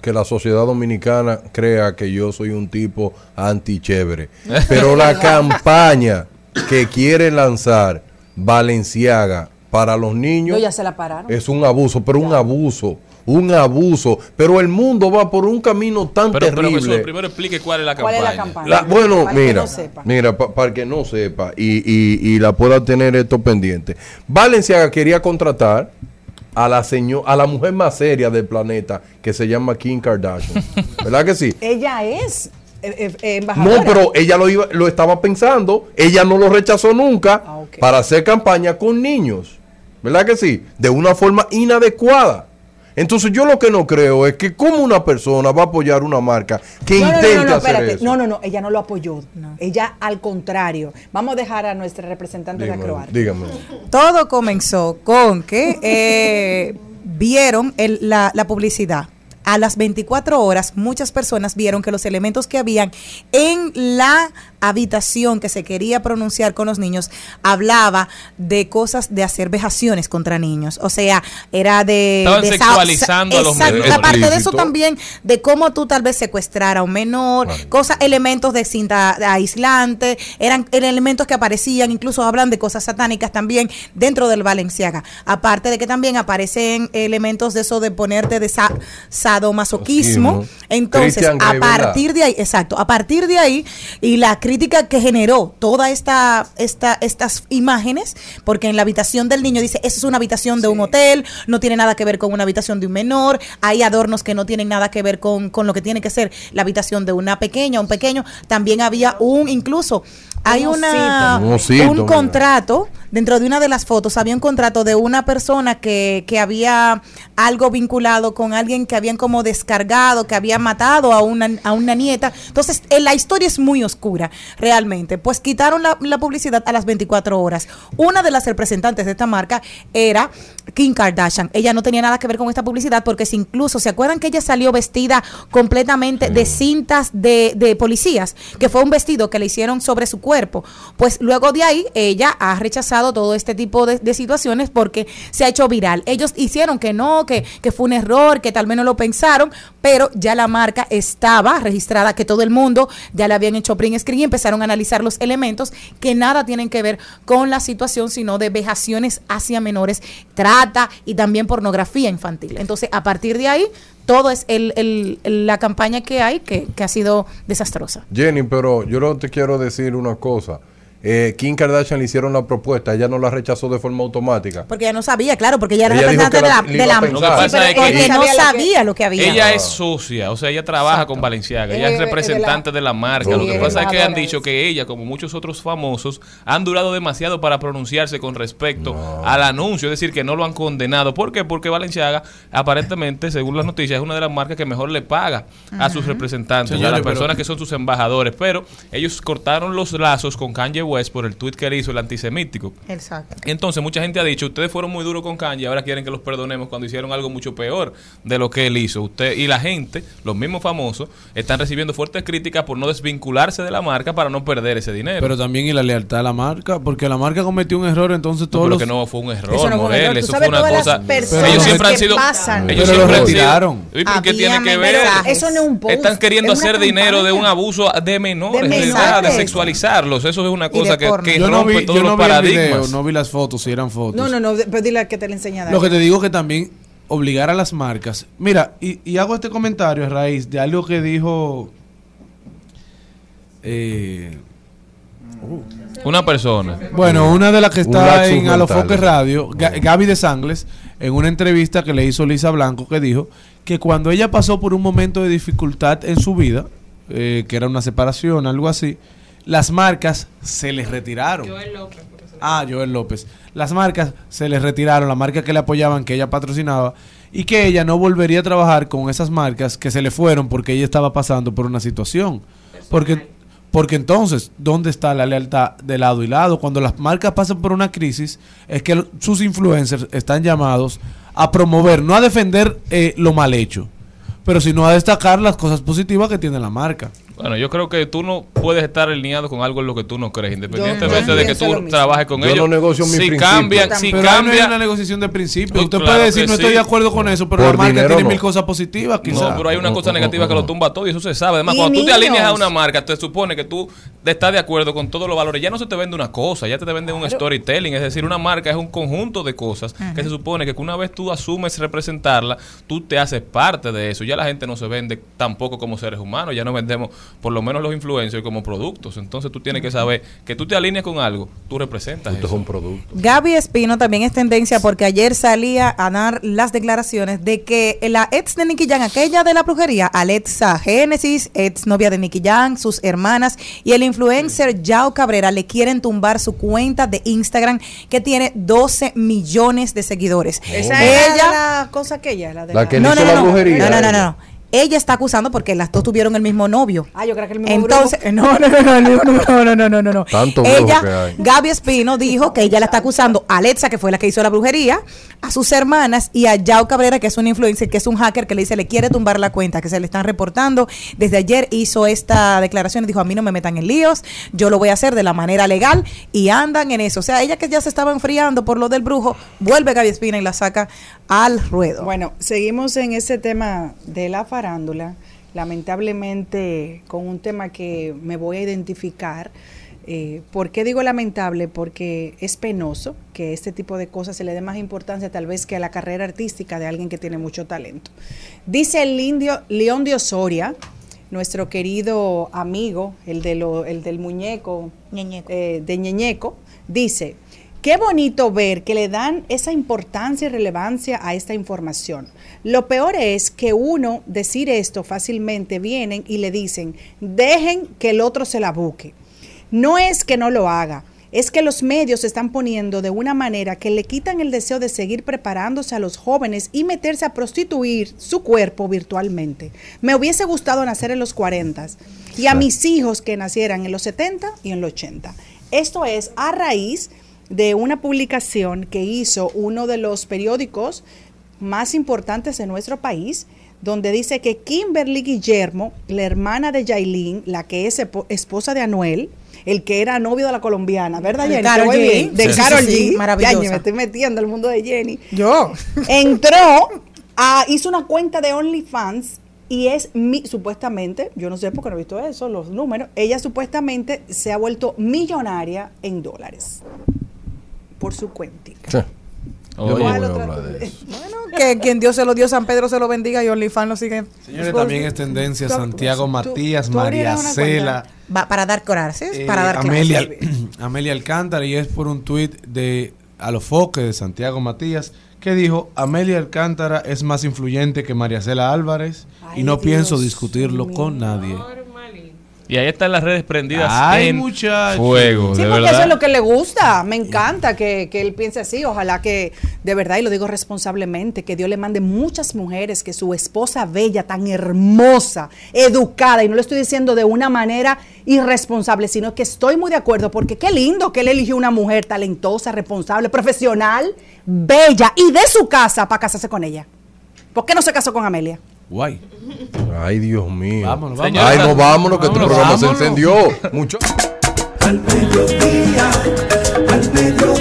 que la sociedad dominicana crea que yo soy un tipo antichévere. Pero la campaña que quiere lanzar Valenciaga para los niños Yo ya se la pararon. es un abuso, pero un abuso, un abuso. Pero el mundo va por un camino tan Pero, pero terrible. Jesús, primero explique cuál es la ¿Cuál campaña. es la campaña? La- bueno, Para el que mira, no sepa. mira, pa- para el que no sepa y, y- y la pueda tener esto pendiente. Valenciaga quería contratar a la señor, a la mujer más seria del planeta que se llama Kim Kardashian. ¿Verdad que sí? Ella es eh, eh, eh, embajadora. No, pero ella lo iba, lo estaba pensando, ella no lo rechazó nunca Ah, para hacer campaña con niños. ¿Verdad que sí? De una forma inadecuada. Entonces yo lo que no creo es que como una persona va a apoyar una marca que No, no, no, no, no, hacer espérate. eso. No, no, no, ella no lo apoyó. Ella al contrario. Vamos a dejar a nuestra representante de Acroar. dígame. Todo comenzó con que eh, vieron el- la, la publicidad. A las 24 horas, muchas personas vieron que los elementos que habían en la habitación que se quería pronunciar con los niños hablaba de cosas de hacer vejaciones contra niños. O sea, era de. Estaban de esa- sexualizando a los Exacto. menores. Aparte de eso, también de cómo tú tal vez secuestrar a un menor, cosas, elementos de cinta aislante, eran eran elementos que aparecían, incluso hablan de cosas satánicas también dentro del Valenciaga. Aparte de que también aparecen elementos de eso de ponerte de sa- sadomasoquismo. Masoquismo. Entonces, Christian a partir de ahí, exacto, a partir de ahí, y la crítica que generó toda esta, esta, estas imágenes, porque en la habitación del niño dice, esa es una habitación de un hotel, no tiene nada que ver con una habitación de un menor, hay adornos que no tienen nada que ver con, con lo que tiene que ser la habitación de una pequeña, un pequeño, también había un, incluso, hay Un una, osito. Un osito, un mira. contrato, dentro de una de las fotos, había un contrato de una persona que, que había algo vinculado con alguien que habían como descargado, que había matado a una, a una nieta. Entonces, eh, la historia es muy oscura. realmente? Pues quitaron la, la publicidad a las 24 horas. Una de las representantes de esta marca era Kim Kardashian. Ella no tenía nada que ver con esta publicidad porque si incluso, ¿se acuerdan que ella salió vestida completamente de cintas de, de policías? Que fue un vestido que le hicieron sobre su cuerpo. Pues luego de ahí ella ha rechazado todo este tipo de, de situaciones porque se ha hecho viral. Ellos hicieron que no, que, que fue un error, que tal vez no lo pensaron, pero ya la marca estaba registrada, que todo el mundo ya le habían hecho print screen y empezaron a analizar los elementos que nada tienen que ver con la situación, sino de vejaciones hacia menores, y también pornografía infantil. Entonces, a partir de ahí, todo es el, el- la campaña que hay que, que ha sido desastrosa. Jenny, pero yo te quiero decir una cosa. Eh, Kim Kardashian le hicieron la propuesta, ella no la rechazó de forma automática. Porque ella no sabía, claro, porque ella era Ella representante de la- de la a es que porque no sabía lo que- había. Ella es socia, o sea, ella trabaja con Valenciaga, ella es de representante de la marca. Sí, Lo que pasa es que han dicho que ella, como muchos otros famosos, han durado demasiado para pronunciarse con respecto al anuncio, es decir, que no lo han condenado. ¿Por qué? Porque Valenciaga, aparentemente, según las noticias, es una de las marcas que mejor le paga a sus representantes, a Señores, las pero- personas que son sus embajadores. Pero ellos cortaron los lazos con Kanye West por el tweet que él hizo, el antisemítico. Exacto. Entonces, mucha gente ha dicho, ustedes fueron muy duros con Kanye, ahora quieren que los perdonemos cuando hicieron algo mucho peor de lo que él hizo. Usted y la gente, los mismos famosos, están recibiendo fuertes críticas por no desvincularse de la marca para no perder ese dinero. Pero también y la lealtad a la marca, porque la marca cometió un error, entonces No, todos pero los... que no fue un error, Eso no fue un Morel, error. Tú eso sabes fue una cosa. ellos siempre han sido. pasan. Ellos Pero lo siempre han sido- retiraron. ¿Y por qué tiene que ver? Eso no es un post. Están queriendo hacer dinero de un abuso de menores, De de, edad, de sexualizarlos. Eso es una de cosa que, porno. que yo no vi, todos yo los no vi el paradigmas. video, no vi las fotos, si eran fotos. No, no, no, pero dile que te la enseña. Lo que te digo que también obligar a las marcas. Mira, y, y hago este comentario a raíz de algo que dijo. eh, Una persona. bueno, una de las que está en Alofoque. Radio, Ga- Gaby de Sangles, en una entrevista que le hizo Lisa Blanco, que dijo que cuando ella pasó por un momento de dificultad en su vida, eh, que era una separación, algo así, las marcas se les retiraron. Joel López. Ah, Joel López. Las marcas se les retiraron, las marcas que le apoyaban, que ella patrocinaba, y que ella no volvería a trabajar con esas marcas que se le fueron porque ella estaba pasando por una situación. Porque, porque entonces, ¿dónde está la lealtad de lado y lado? Cuando las marcas pasan por una crisis, es que sus influencers están llamados a promover, no a defender eh, lo mal hecho, pero sino a destacar las cosas positivas que tiene la marca. Bueno, yo creo que tú no puedes estar alineado con algo en lo que tú no crees, independientemente yo de que tú trabajes con Yo ellos. no si cambian, si pero ahí no hay cambia, una negociación de principio. Usted claro puede decir, no estoy de acuerdo con eso, pero Por la marca dinero tiene no. mil cosas positivas, quizás. No, pero hay una cosa negativa que lo tumba todo y eso se sabe. Además, cuando tú te niños. alineas a una marca, te supone que tú estás de acuerdo con todos los valores. Ya no se te vende una cosa, ya te, te vende un storytelling. Es decir, una marca es un conjunto de cosas que se supone que una vez tú asumes representarla, tú te haces parte de eso. Ya la gente no se vende tampoco como seres humanos, ya no vendemos, por lo menos los influencers, como productos. Entonces tú tienes que saber que tú te alineas con algo, tú representas Esto es un producto. Gaby Espino también es tendencia porque ayer salía a dar las declaraciones de que la ex de Nicky Jam, aquella de la brujería, Alexa Génesis, ex novia de Nicky Jam, sus hermanas y el influencer Yao Cabrera le quieren tumbar su cuenta de Instagram que tiene 12 millones de seguidores. Esa Ella era la cosa aquella, la de La la- que no, hizo no, la brujería. no, no, no, no. Ella está acusando porque las dos tuvieron el mismo novio. Ah, yo creo que el mismo Entonces, no, no, no, no, no, no, no, no, no, no, no. Tanto Ella, que hay. Gaby Espino dijo que ella la está acusando a Alexa, que fue la que hizo la brujería, a sus hermanas y a Yao Cabrera, que es un influencer, que es un hacker, que le dice le quiere tumbar la cuenta, que se le están reportando. Desde ayer hizo esta declaración y dijo, a mí no me metan en líos, yo lo voy a hacer de la manera legal y andan en eso. O sea, ella que ya se estaba enfriando por lo del brujo, vuelve Gaby Espina y la saca al ruedo. Bueno, seguimos en ese tema de la farándula, lamentablemente con un tema que me voy a identificar. Eh, ¿Por qué digo lamentable? Porque es penoso que este tipo de cosas se le dé más importancia tal vez que a la carrera artística de alguien que tiene mucho talento. Dice el indio León de Osoria, nuestro querido amigo, el, de lo- el del muñeco Ñeñeco. eh, de Ñeñeco, dice, qué bonito ver que le dan esa importancia y relevancia a esta información. Lo peor es que uno decir esto fácilmente vienen y le dicen, dejen que el otro se la busque. No es que no lo haga, es que los medios se están poniendo de una manera que le quitan el deseo de seguir preparándose a los jóvenes y meterse a prostituir su cuerpo virtualmente. Me hubiese gustado nacer en los 40 y a mis hijos que nacieran en los 70 y en los 80. Esto es a raíz de una publicación que hizo uno de los periódicos más importantes de nuestro país, donde dice que Kimberly Guillermo, la hermana de Yailin, la que es esposa de Anuel, el que era novio de la colombiana, ¿verdad, De Jenny? Voy G. bien. De Sí, sí, Carol sí, sí, G. maravillosa. Ya, me estoy metiendo al mundo de Jenny. Yo. Entró, a- hizo una cuenta de OnlyFans y es mi, supuestamente, yo no sé por qué no he visto eso, los números, ella supuestamente se ha vuelto millonaria en dólares por su cuentica. Yo no Oye. voy a ¿Cuál otra hablar de tú- eso. Que quien Dios se lo dio, San Pedro se lo bendiga y OnlyFans lo sigue. Señores, también es tendencia Tú- Santiago tú- Matías, tú María Cela, Va, para dar clases, eh, para dar Amelia, clases. Amelia Alcántara, y es por un tuit de Alofoque de Santiago Matías, que dijo, Amelia Alcántara es más influyente que María Cela Álvarez y no pienso discutirlo mío. con nadie. Y ahí están las redes prendidas Ay, en muchacho. fuego, Sí, de porque verdad. eso es lo que le gusta. Me encanta que, que él piense así. Ojalá que, de verdad, y lo digo responsablemente, que Dios le mande muchas mujeres, que su esposa bella, tan hermosa, educada, y no lo estoy diciendo de una manera irresponsable, sino que estoy muy de acuerdo, porque qué lindo que él eligió una mujer talentosa, responsable, profesional, bella, y de su casa para casarse con ella. ¿Por qué no se casó con Amelia? Guay. Ay, Dios mío. Vámonos, Señora, Ay, no, vámonos, que este vámonos, programa se vámonos. encendió. Mucho. Al mediodía, al mediodía,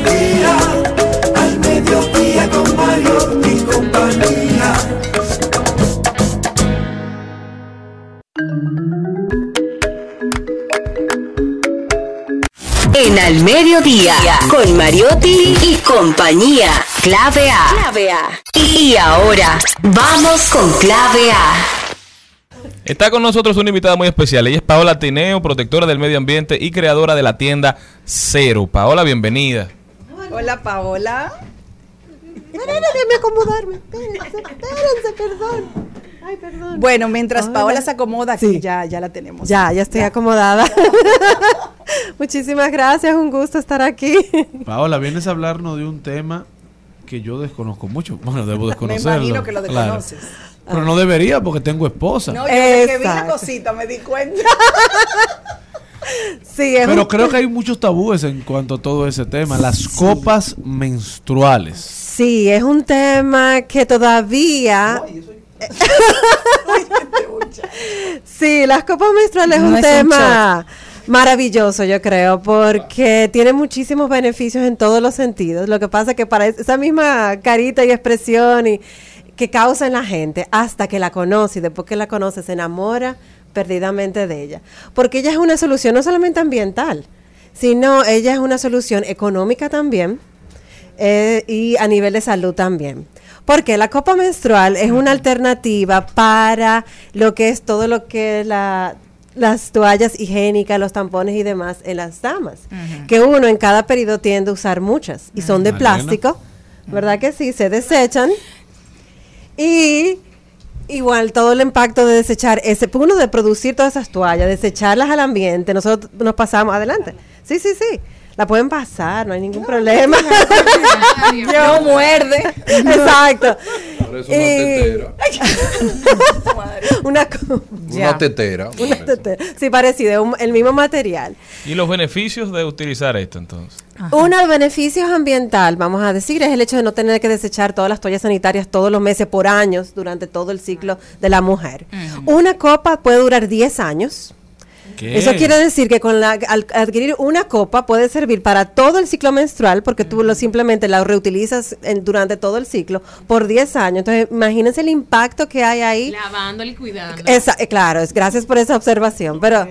En Al Mediodía, con Mariotti y compañía. Clave A. Clave A. Y ahora, vamos con Clave A. Está con nosotros una invitada muy especial. Ella es Paola Tineo, protectora del medio ambiente y creadora de la tienda Cero. Paola, bienvenida. Hola, Paola. Déjenme acomodarme. Espérense, espérense, perdón. Ay, perdón. Bueno, mientras Hola. Paola se acomoda Sí. ya, ya la tenemos. Ya, ya estoy acomodada. Muchísimas gracias, un gusto estar aquí. Paola, vienes a hablarnos de un tema que yo desconozco mucho. Bueno, debo Me desconocerlo. imagino que lo claro. desconoces. Pero no debería porque tengo esposa. No, yo desde que vi la cosita me di cuenta. Sí, es Pero un- creo que hay muchos tabúes en cuanto a todo ese tema. Las copas menstruales. Sí, es un tema que todavía... sí, las copas menstruales es No un es un tema maravilloso, yo creo, porque tiene muchísimos beneficios en todos los sentidos. Lo que pasa es que para esa misma carita y expresión y que causa en la gente, hasta que la conoce y después que la conoce se enamora perdidamente de ella. Porque ella es una solución no solamente ambiental, sino ella es una solución económica también eh, y a nivel de salud también. Porque la copa menstrual es una alternativa para lo que es todo lo que la, las toallas higiénicas, los tampones y demás en las damas. Que uno en cada periodo tiende a usar muchas y son de Malena. plástico, ¿verdad que sí? Se desechan. Y igual todo el impacto de desechar ese, pues, uno de producir todas esas toallas, desecharlas al ambiente, nosotros nos pasamos adelante. Sí, sí, sí. La pueden pasar, no hay ningún problema. No muerde. Exacto. Una Y- tetera. una, tetera. una tetera. Sí, parecido, un- el mismo material. ¿Y los beneficios de utilizar esto entonces? Uno de los beneficios ambiental, vamos a decir, es el hecho de no tener que desechar todas las toallas sanitarias todos los meses por años durante todo el ciclo de la mujer. Una copa puede durar 10 años. Eso quiere decir que con la, al adquirir una copa puede servir para todo el ciclo menstrual porque tú lo simplemente la reutilizas en- durante todo el ciclo por 10 años. Entonces, imagínense el impacto que hay ahí. Lavándolo y cuidando. Esa, eh, claro, es, gracias por esa observación, pero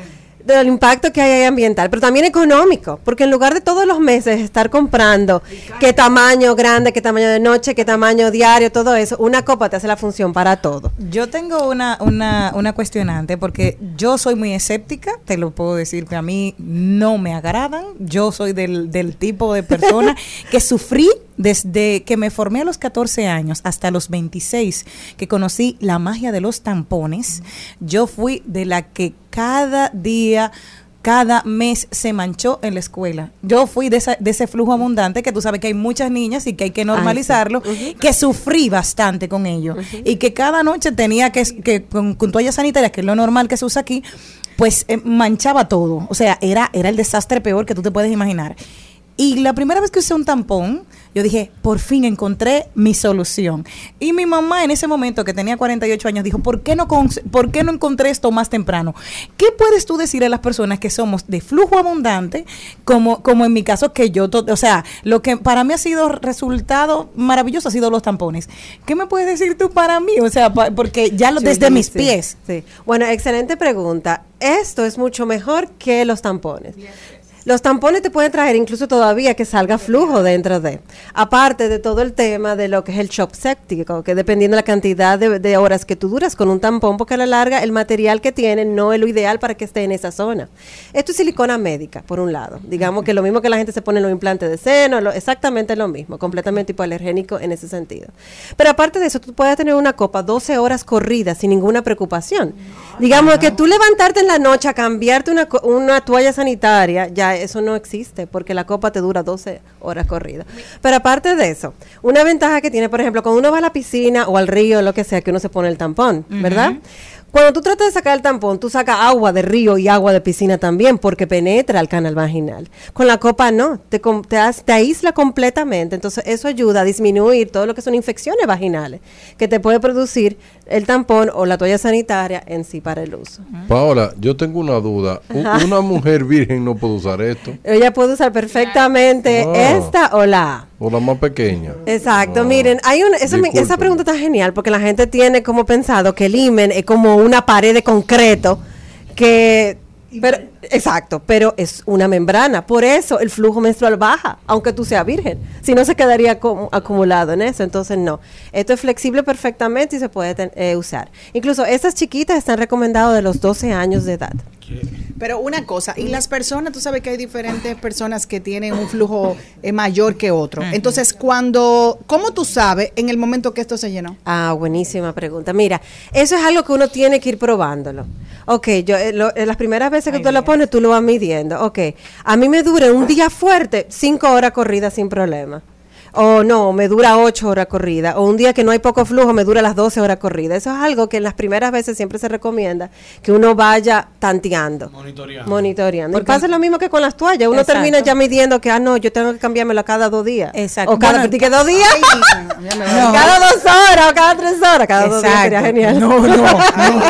del impacto que hay ahí ambiental, pero también económico, porque en lugar de todos los meses estar comprando qué tamaño grande, qué tamaño de noche, qué tamaño diario, todo eso, una copa te hace la función para todo. Yo tengo una, una, una cuestionante porque yo soy muy escéptica, te lo puedo decir que a mí no me agradan. Yo soy del, del tipo de persona que sufrí desde que me formé a los 14 años hasta los 26, que conocí la magia de los tampones. Yo fui de la que cada día cada mes se manchó en la escuela. Yo fui de, esa- de ese flujo abundante que tú sabes que hay muchas niñas y que hay que normalizarlo, que sufrí bastante con ello y que cada noche tenía que, que con, con toallas sanitarias, que es lo normal que se usa aquí, pues eh, manchaba todo. O sea, era, era el desastre peor que tú te puedes imaginar. Y la primera vez que usé un tampón, yo dije, por fin encontré mi solución. Y mi mamá en ese momento, que tenía 48 años, dijo, ¿por qué no, cons- ¿por qué no encontré esto más temprano? ¿Qué puedes tú decir a las personas que somos de flujo abundante, como, como en mi caso, que yo, o sea, lo que para mí ha sido resultado maravilloso ha sido los tampones. ¿Qué me puedes decir tú para mí? O sea, porque ya lo, desde sí, mis sí. pies. Sí. Bueno, excelente pregunta. Esto es mucho mejor que los tampones. Los tampones te pueden traer incluso todavía que salga flujo dentro de. Aparte de todo el tema de lo que es el shock séptico, que dependiendo de la cantidad de, de horas que tú duras con un tampón, porque a la larga el material que tiene no es lo ideal para que esté en esa zona. Esto es silicona médica, por un lado. Digamos que lo mismo que la gente se pone en los implantes de seno, lo- exactamente lo mismo, completamente hipoalergénico en ese sentido. Pero aparte de eso, tú puedes tener una copa 12 horas corridas sin ninguna preocupación. Digamos que tú levantarte en la noche a cambiarte una, una toalla sanitaria, ya eso no existe, porque la copa te dura 12 horas corridas. Pero aparte de eso, una ventaja que tiene, por ejemplo, cuando uno va a la piscina o al río, lo que sea, que uno se pone el tampón, ¿verdad? Cuando tú tratas de sacar el tampón, tú sacas agua de río y agua de piscina también, porque penetra el canal vaginal. Con la copa no, te, te, as- te aísla completamente. Entonces, eso ayuda a disminuir todo lo que son infecciones vaginales que te puede producir el tampón o la toalla sanitaria en sí para el uso. Paola, yo tengo una duda. Una mujer virgen no puede usar esto. Ella puede usar perfectamente esta o la. O la más pequeña. Exacto, miren, hay una, esa, me- esa Discúlpame. pregunta está genial porque la gente tiene como pensado que el himen es como una pared de concreto que, pero, exacto, pero es una membrana, por eso el flujo menstrual baja, aunque tú seas virgen, si no se quedaría como acumulado en eso, entonces no, esto es flexible perfectamente y se puede eh, usar. Incluso estas chiquitas están recomendadas de los 12 años de edad. Pero una cosa, y las personas, tú sabes que hay diferentes personas que tienen un flujo eh, mayor que otro. Entonces, cuando, ¿cómo tú sabes en el momento que esto se llenó? Ah, buenísima pregunta. Mira, eso es algo que uno tiene que ir probándolo. Ok, yo eh, lo- eh, las primeras veces que tú lo pones, tú lo vas midiendo. Ok, a mí me dura un día fuerte, cinco horas corridas sin problema. O no, me dura ocho horas corrida. O un día que no hay poco flujo, me dura las 12 horas corridas. Eso es algo que en las primeras veces siempre se recomienda que uno vaya tanteando. Monitoreando. Monitoreando. Y Porque- pasa lo mismo que con las toallas. Uno Exacto. termina ya midiendo que, ah, no, yo tengo que cambiármelo cada dos días. Exacto. O cada, Bueno, que dos días. No. Cada dos horas o cada tres horas. Cada dos días sería Exacto. genial. No, no,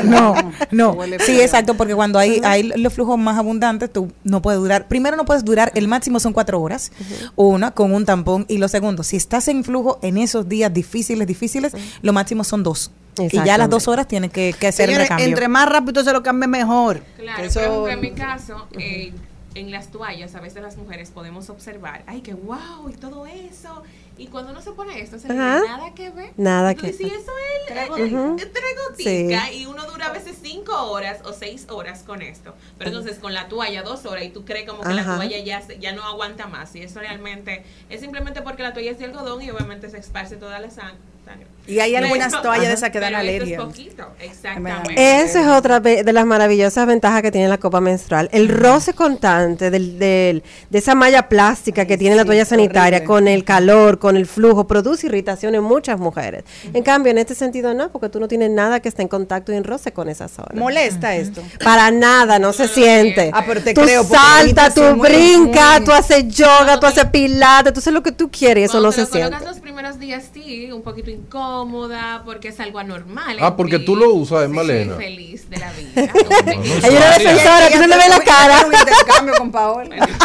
no, no, no. Sí, exacto, porque cuando hay, hay los flujos más abundantes, tú no puedes durar. Primero, no puedes durar, el máximo son cuatro horas, una con un tampón. Y lo segundo, si estás en flujo en esos días difíciles, difíciles, lo máximo son dos. Y ya a las dos horas tienes que, que hacer el recambio. entre más rápido se lo cambie, mejor. Claro, Que por eso- ejemplo, en mi caso, eh, en las toallas, a veces las mujeres podemos observar, ay, que wow, y todo eso. Y cuando uno se pone esto, se Ajá. nada que ver. Nada que dices, "Y eso es el- tres goticas", Sí. y uno dura a veces cinco horas o seis horas con esto. Pero entonces con la toalla dos horas y tú crees como que la toalla ya, se- ya no aguanta más. Y eso realmente es simplemente porque la toalla es de algodón y obviamente se esparce toda la sang- sangre. Y hay algunas toallas de esas que dan alergia. poquito, exactamente. Esa es otra de las maravillosas ventajas que tiene la copa menstrual. El roce constante del, del- de esa malla plástica que tiene la toalla sanitaria horrible. con el calor, con el flujo, produce irritación en muchas mujeres. En cambio, en este sentido no, porque tú no tienes nada que esté en contacto y en roce con esa zona. ¿Molesta esto? Para nada, no se siente. Ah, pero te tú creo, ahorita tú brincas, tú haces yoga, tú haces pilates, tú haces lo que tú quieres y eso no se siente. los primeros días, sí, un poquito incómoda, porque es algo anormal. Ah, porque tú lo usas, Sí, Malena. feliz de la vida. Hay una defensora que no le ve la cara. Un intercambio con Paola.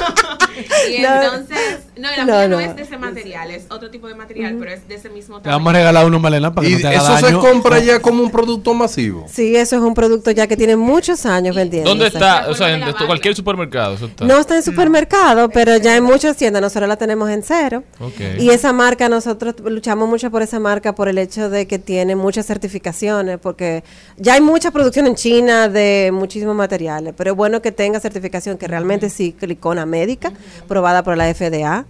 y No. entonces, no, la No, mía no, no. es de ese material, es otro tipo de material, pero es de ese mismo Te tamaño. vamos a regalar uno, Malena, para que Y no te haga eso se compra ya como un producto masivo. Sí, eso es un producto ya que tiene muchos años vendiendo. ¿Dónde está? O sea, en esto- cualquier supermercado. Eso está. No está en supermercado, pero ya en muchas tiendas nosotros la tenemos en cero. Y esa marca, nosotros luchamos mucho por esa marca por el hecho de que tiene muchas certificaciones, porque ya hay mucha producción en China de muchísimos materiales, pero es bueno que tenga certificación que realmente sí, silicona médica, probada por la FDA.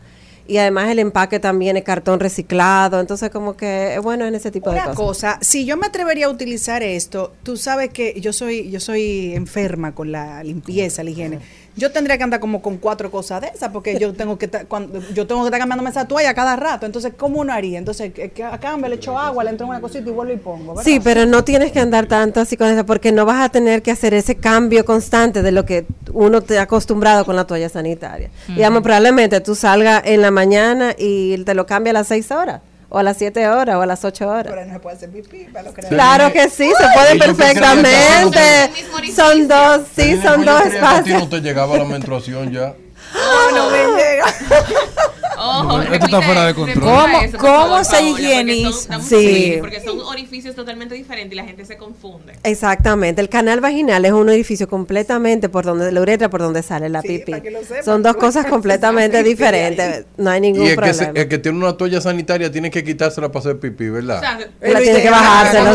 y además el empaque también es cartón reciclado, entonces como que es bueno en ese tipo de cosas. cosa, si yo me atrevería a utilizar esto, tú sabes que yo soy, yo soy enferma con la limpieza, la higiene. Yo tendría que andar como con cuatro cosas de esas, porque yo tengo que cuando yo tengo que estar cambiándome esa toalla cada rato. Entonces, ¿cómo uno haría? Entonces, que, que a cambio le echo agua, le entro en una cosita y vuelvo y pongo. ¿verdad? Sí, pero no tienes que andar tanto así con eso, porque no vas a tener que hacer ese cambio constante de lo que uno te ha acostumbrado con la toalla sanitaria. Digamos, probablemente tú salgas en la mañana y te lo cambia a las 6 horas, o a las 7 horas, o a las 8 horas. Pero no se puede hacer pipí, para lo que Claro que sí, se puede perfectamente. Son dos, sí, son dos A ti espacios. no te llegaba la menstruación ya. No, no me llega. Ojo, Esto está fuera de control. ¿Cómo- eso, por cómo favor, se Paola, porque higieniza? Sí. Porque son orificios totalmente diferentes y la gente se confunde. Exactamente, el canal vaginal es un orificio completamente por donde la uretra, por donde sale la Sí, pipí. Son dos cosas completamente diferentes, no hay Y ningún el que, se- problema. el que tiene una toalla sanitaria tiene que quitársela para hacer pipí, ¿verdad? O sea, La tiene que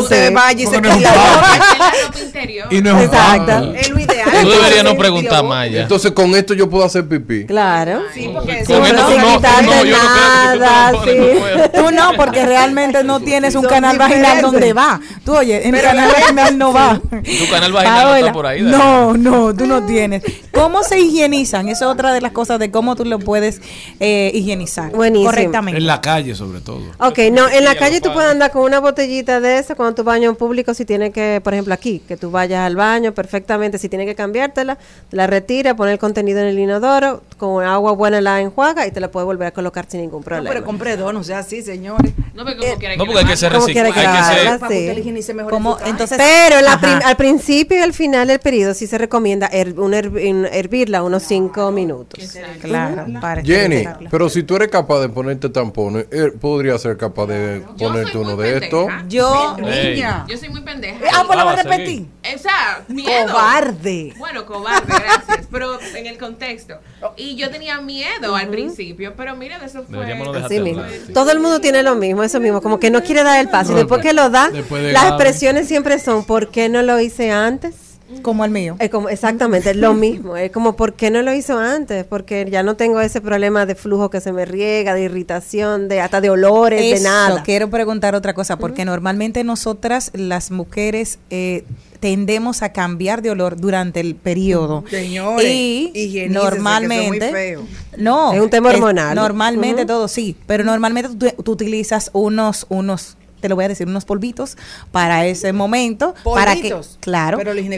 usted sí. vaya y se quita la ropa. interior. Y no es un Exacto. Es lo ideal. Tú deberías no preguntar más ya. Entonces con esto yo puedo hacer pipí. Claro. Sí, porque Con si esto no, no, no, yo no creo que tú te lo nada, pones, sí. no. Tú no, porque realmente no tienes un canal vaginal donde va. Tú oye, en el Pero canal vaginal no va. Tu canal vaginal no está por ahí, Dani. No, no, tú no tienes. ¿Cómo se higienizan? Eso es otra de las cosas de cómo tú lo puedes eh, higienizar Buenísimo. correctamente. En la calle, sobre todo. Ok, no, en la calle tú puedes andar con una botellita de esa cuando tú bañas en público, si tienes que, por ejemplo aquí, que tú vayas al baño perfectamente, si tienes que cambiártela, la retira, pone el contenido en el inodoro, con agua buena la enjuaga y te la puedes volver a colocar sin ningún No, problema. pero compré dos, no sea así, señores. No, pero como quiera No, porque hay que ser ¿Cómo reciclado. quiere que Hay que ser. sí. mejor. Entonces, Pero la prim- al principio y al final del periodo sí se recomienda her- un un- hervirla unos 5 minutos. Claro, para Jenny, pero si tú eres capaz de ponerte tampones, él podría ser capaz de Yo ponerte uno de estos. Yo, Ey. Niña. Yo soy muy pendeja. Ah, pues la Ah, voy a va a seguir. repetir. O sea, miedo. Cobarde. Bueno, cobarde, gracias. Pero en el contexto. Y yo tenía miedo al principio, pero mira, de eso fue. Así mismo. hablar. sí. Todo el mundo tiene lo mismo, eso mismo, como que no quiere dar el paso. Y después que lo da, de las expresiones siempre son, ¿por qué no lo hice antes? Como el mío. Es como, exactamente, es lo mismo. Es como, ¿por qué no lo hizo antes? Porque ya no tengo ese problema de flujo que se me riega, de irritación, de hasta de olores, de nada. quiero preguntar otra cosa, porque normalmente nosotras, las mujeres, eh, tendemos a cambiar de olor durante el periodo. Señores, y normalmente, que muy feo. no, Es un tema hormonal. Normalmente todo sí, pero normalmente tú, tú utilizas unos, unos te lo voy a decir, unos polvitos para ese momento, para que, Polvitos. claro, Pero el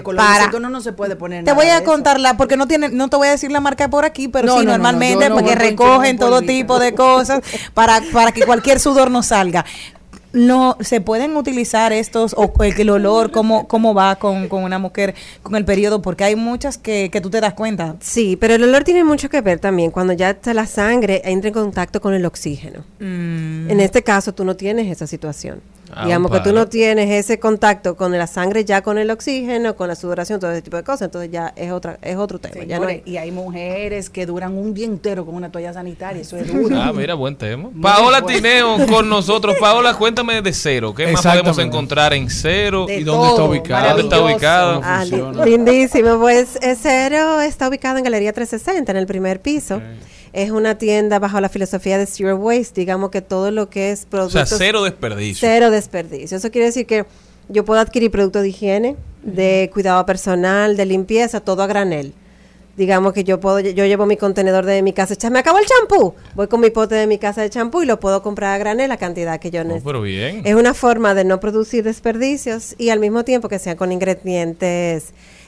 que uno no se puede poner te nada voy a contarla porque no tiene, no te voy a decir la marca por aquí, pero No, sí no, no, no, normalmente no porque recogen todo tipo de cosas para, para que cualquier sudor no salga. No, se pueden utilizar estos, o el, el olor, cómo, cómo va con, con una mujer con el periodo, porque hay muchas que, que tú te das cuenta. Sí, pero el olor tiene mucho que ver también cuando ya está la sangre entra en contacto con el oxígeno. Mm. En este caso tú no tienes esa situación. Ah, Digamos que tú no tienes ese contacto con la sangre ya con el oxígeno, con la sudoración, todo ese tipo de cosas. Entonces ya es otra es otro tema. ya no hay- y hay mujeres que duran un día entero con una toalla sanitaria, eso es duro. Ah, mira, buen tema. Paola Tineo con nosotros. Paola, cuéntame de cero. ¿Qué más podemos encontrar en cero? De ¿Y dónde está ubicado? ¿Dónde está ubicado? Ah, lindísimo. Pues eh, Cero está ubicado en Galería 360, en el primer piso. Es una tienda bajo la filosofía de Zero Waste. Digamos que todo lo que es O productos... sea, cero desperdicio. Cero desperdicio. Eso quiere decir que yo puedo adquirir productos de higiene, de cuidado personal, de limpieza, todo a granel. Digamos que yo puedo, yo llevo mi contenedor de mi casa, "Cha, me acabó el champú, voy con mi pote de mi casa de champú y lo puedo comprar a granel la cantidad que yo Oh, necesito. pero bien. Es una forma de no producir desperdicios y al mismo tiempo que sean con ingredientes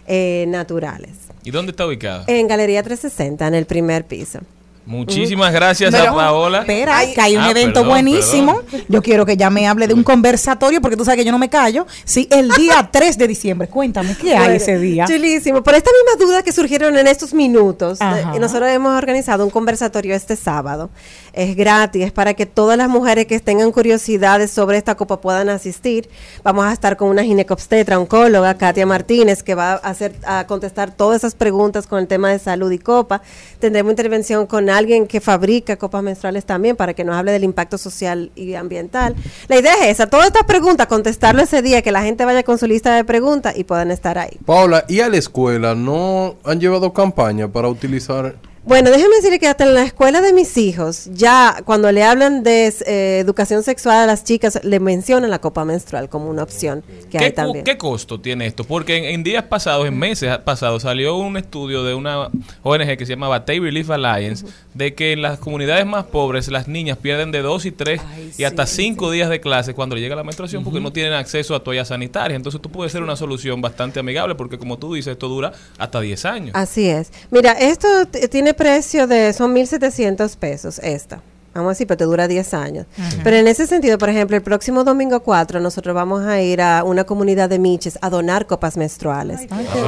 eh, naturales. ¿Y dónde está ubicado? En Galería 360, en el primer piso. Muchísimas gracias Pero, a Paola. Espera, Ay, que hay un ah, evento perdón, buenísimo. Yo quiero que ya me hable de un conversatorio, porque tú sabes que yo no me callo. Sí, el día 3 de diciembre. Cuéntame, ¿qué hay ese día? Chulísimo. Por estas mismas dudas que surgieron en estos minutos, Ajá. eh, nosotros hemos organizado un conversatorio este sábado. Es gratis, es para que todas las mujeres que tengan curiosidades sobre esta copa puedan asistir. Vamos a estar con una ginecobstetra, oncóloga, Katia Martínez, que va a hacer a contestar todas esas preguntas con el tema de salud y copa. Tendremos intervención con alguien que fabrica copas menstruales también para que nos hable del impacto social y ambiental. La idea es esa, todas estas preguntas, contestarlo ese día, que la gente vaya con su lista de preguntas y puedan estar ahí. Paola, ¿y a la escuela no han llevado campaña para utilizar Bueno, déjeme decirle que hasta en la escuela de mis hijos, ya cuando le hablan de eh, educación sexual a las chicas, le mencionan la copa menstrual como una opción que hay ¿Qué, también. ¿Qué costo tiene esto? Porque en, en días pasados, en meses pasados, salió un estudio de una ONG que se llama Batey Relief Alliance de que en las comunidades más pobres las niñas pierden de dos y tres y hasta cinco días de clase cuando llega la menstruación porque no tienen acceso a toallas sanitarias. Entonces tú puedes ser una solución bastante amigable porque como tú dices, esto dura hasta 10 años. Así es. Mira, esto t- precio de, son 1.700 pesos esta. Vamos a decir, pero te dura 10 años. Pero en ese sentido, por ejemplo, el próximo domingo 4 nosotros vamos a ir a una comunidad de miches a donar copas menstruales.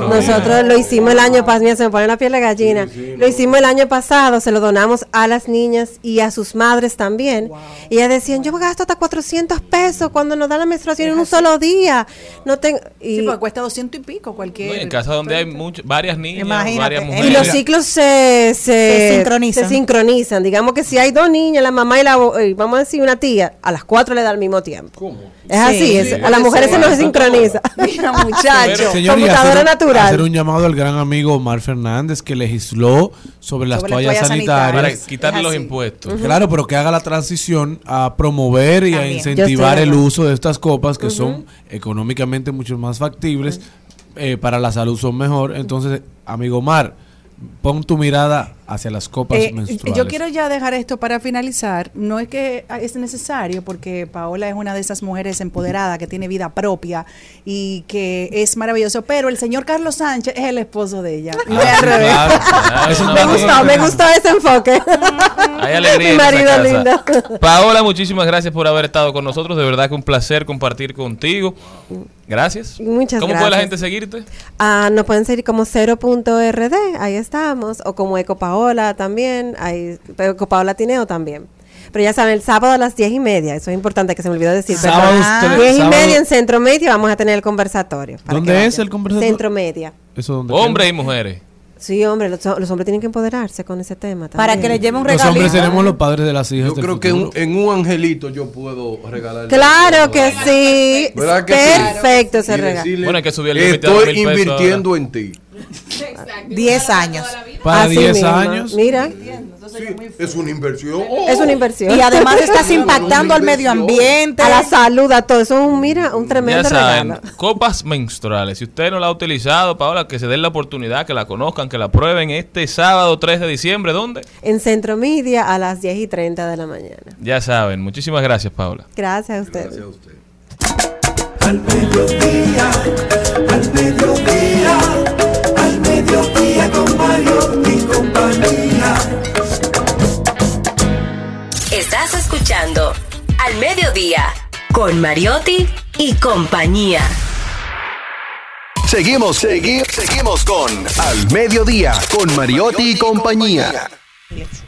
nosotros lo hicimos el año pasado, se me pone la piel de gallina. lo hicimos el año pasado, se lo donamos a las niñas y a sus madres también. Y ellas decían, yo gasto hasta 400 pesos cuando nos dan la menstruación en un solo día. No tengo... Sí, Y, porque cuesta 200 y pico cualquier. No, en casa donde hay much- varias niñas, Imagínate. varias Y y mujeres. los ciclos se, se, Se sincronizan. se sincronizan. Digamos que si hay dos niñas, la mamá y la, eh, vamos a decir una tía, a las cuatro le da al mismo tiempo. Es así, Sí. es- a las mujeres se nos sincroniza. Mira, muchacho. Señor, Computadora hacer, natural. hacer un llamado al gran amigo Omar Fernández que legisló sobre las Sobre las toallas toallas sanitarias. para quitarle los impuestos. Claro, pero que haga la transición a promover y a incentivar el uso de estas copas que son económicamente mucho más factibles, eh, para la salud son mejor. Entonces, amigo Omar, pon tu mirada hacia las copas Eh, menstruales. yo quiero ya dejar esto para finalizar. No es que es necesario, porque Paola es una de esas mujeres empoderadas que tiene vida propia y que es maravilloso. Pero el señor Carlos Sánchez es el esposo de ella. No Ah, al sí, revés. claro, claro, Me gustó, me gustó ese enfoque. Hay alegría Mi en esa marido casa. lindo. Paola, muchísimas gracias por haber estado con nosotros. De verdad que un placer compartir contigo. Gracias. Muchas ¿Cómo puede la gente seguirte? Ah, nos pueden seguir como 0.rd, ahí estamos, o como Eco Paola también, ahí, pero Eco Paola Tineo también. Pero ya saben, el sábado a las diez y media, eso es importante que se me olvidó decir. Sábados, tele- diez y sábado- media en Centro Media vamos a tener el conversatorio. ¿Dónde es vayan. el conversatorio? Centro Media. Eso donde Hombres y mujeres. Sí, hombre, los, los hombres tienen que empoderarse con ese tema. Para que le lleve un Los regalito. hombres seremos los padres de las hijas Yo del creo que en, futuro. en un angelito yo puedo regalar. Claro que sí. ¿Verdad que sí? Perfecto ese regalo. Bueno, hay que subir el límite Estoy mil pesos invirtiendo en ti. 10 años. Para Así 10 mismo. años. Mira, Sí, es una inversión. es una inversión. Y además estás impactando al medio ambiente. a la salud, a todo. Eso es un, mira, un Ya tremendo saben, regalo. copas menstruales. Si usted no la ha utilizado, Paola, que se den la oportunidad, que la conozcan, que la prueben este sábado 3 de diciembre. ¿Dónde? En Centro Media a las 10 y 30 de la mañana. Ya saben. Muchísimas gracias, Paola. Gracias a ustedes. Gracias a usted. Al mediodía, al mediodía, al mediodía con Mario escuchando Al Mediodía con Mariotti y compañía. Seguimos, segui- seguimos con Al Mediodía, con Mariotti y compañía.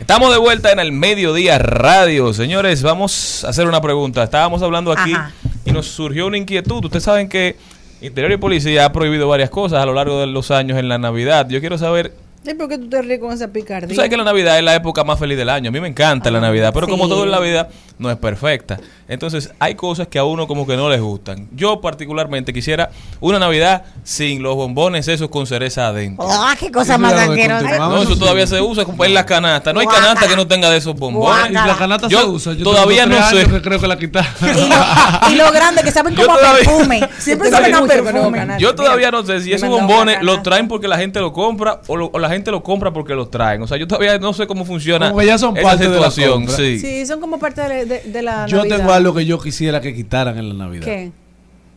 Estamos de vuelta en el Mediodía Radio. Señores, vamos a hacer una pregunta. Estábamos hablando aquí Ajá. y nos surgió una inquietud. Ustedes saben que Interior y Policía ha prohibido varias cosas a lo largo de los años en la Navidad. Yo quiero saber, ¿Y por qué tú te ríes con esa picardía? tú sabes que la Navidad es la época más feliz del año. A mí me encanta la Navidad, pero como todo en la vida no es perfecta. Entonces, hay cosas que a uno como que no les gustan. Yo particularmente quisiera una Navidad sin los bombones esos con cereza adentro. ¡Ah, qué cosa más asquerosa! No, eso todavía se usa en la canasta. No hay canasta que no tenga de esos bombones. Y la canasta Yo se usa. Yo todavía tengo no sé. años que creo que la quitaron. Y lo, y lo grande que saben Yo como a todavía- perfume. Siempre saben a perfume. Yo todavía no sé si esos bombones los traen porque la gente lo compra o, lo- o la gente lo compra porque los traen. O sea, yo todavía no sé cómo funciona Como que ya son esa parte de la situación. sí. Sí, son como parte de, de- de la Yo Navidad. tengo algo que yo quisiera que quitaran en la Navidad. ¿Qué?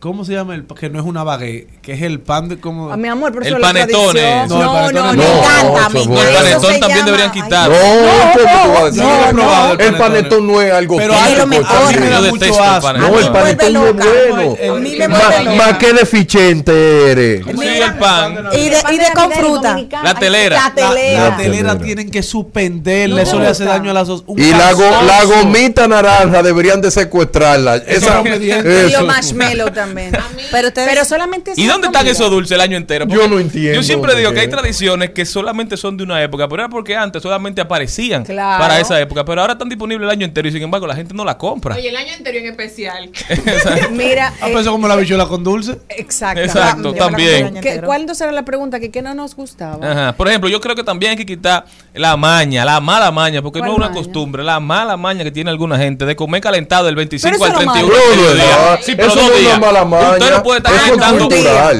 ¿Cómo se llama el que no es una baguette? Que es el pan de como A mi amor, pero El eso panetone. No, el No, no, no. no. Me encanta, bueno. El panetón también llama- deberían quitar. No, no probado el panetón no es algo Pero físico, hay lo mejor. está a mí me da mucho asco. No, A mí el me panetón no es bueno. A mí me. Más que deficiente eres. Sí, el pan. Y de, y de con fruta. La telera. La telera. la telera tienen que suspenderla, eso le hace daño a las os- un Y la, go- calzoso. la gomita naranja deberían de secuestrarla. Esa, no. Y los marshmallow también. También. Pero ustedes- Pero solamente ¿Y dónde están esos dulces el año entero? Yo no entiendo Yo siempre digo que hay tradiciones que solamente son de una época, pero era porque antes solamente aparecían Claro. para esa época, pero ahora están disponibles el año entero y sin embargo la gente no la compra. Oye, el año anterior en especial. Mira, Ah, eh, como la bichuela con dulce. exacto. Exacto, también. ¿Qué- ¿Cuál entonces era la pregunta? ¿Que qué no nos gustaba? Ajá. Por ejemplo, yo creo que también hay que quitar la maña, la mala maña, porque no ¿Cuál es una maña? costumbre, la mala maña que tiene alguna gente de comer calentado del 25 Pero al eso no 31 malo. del No, no, mediodía. no, Sí, pero eso no es una días. Maña, Usted no puede estar es calentando.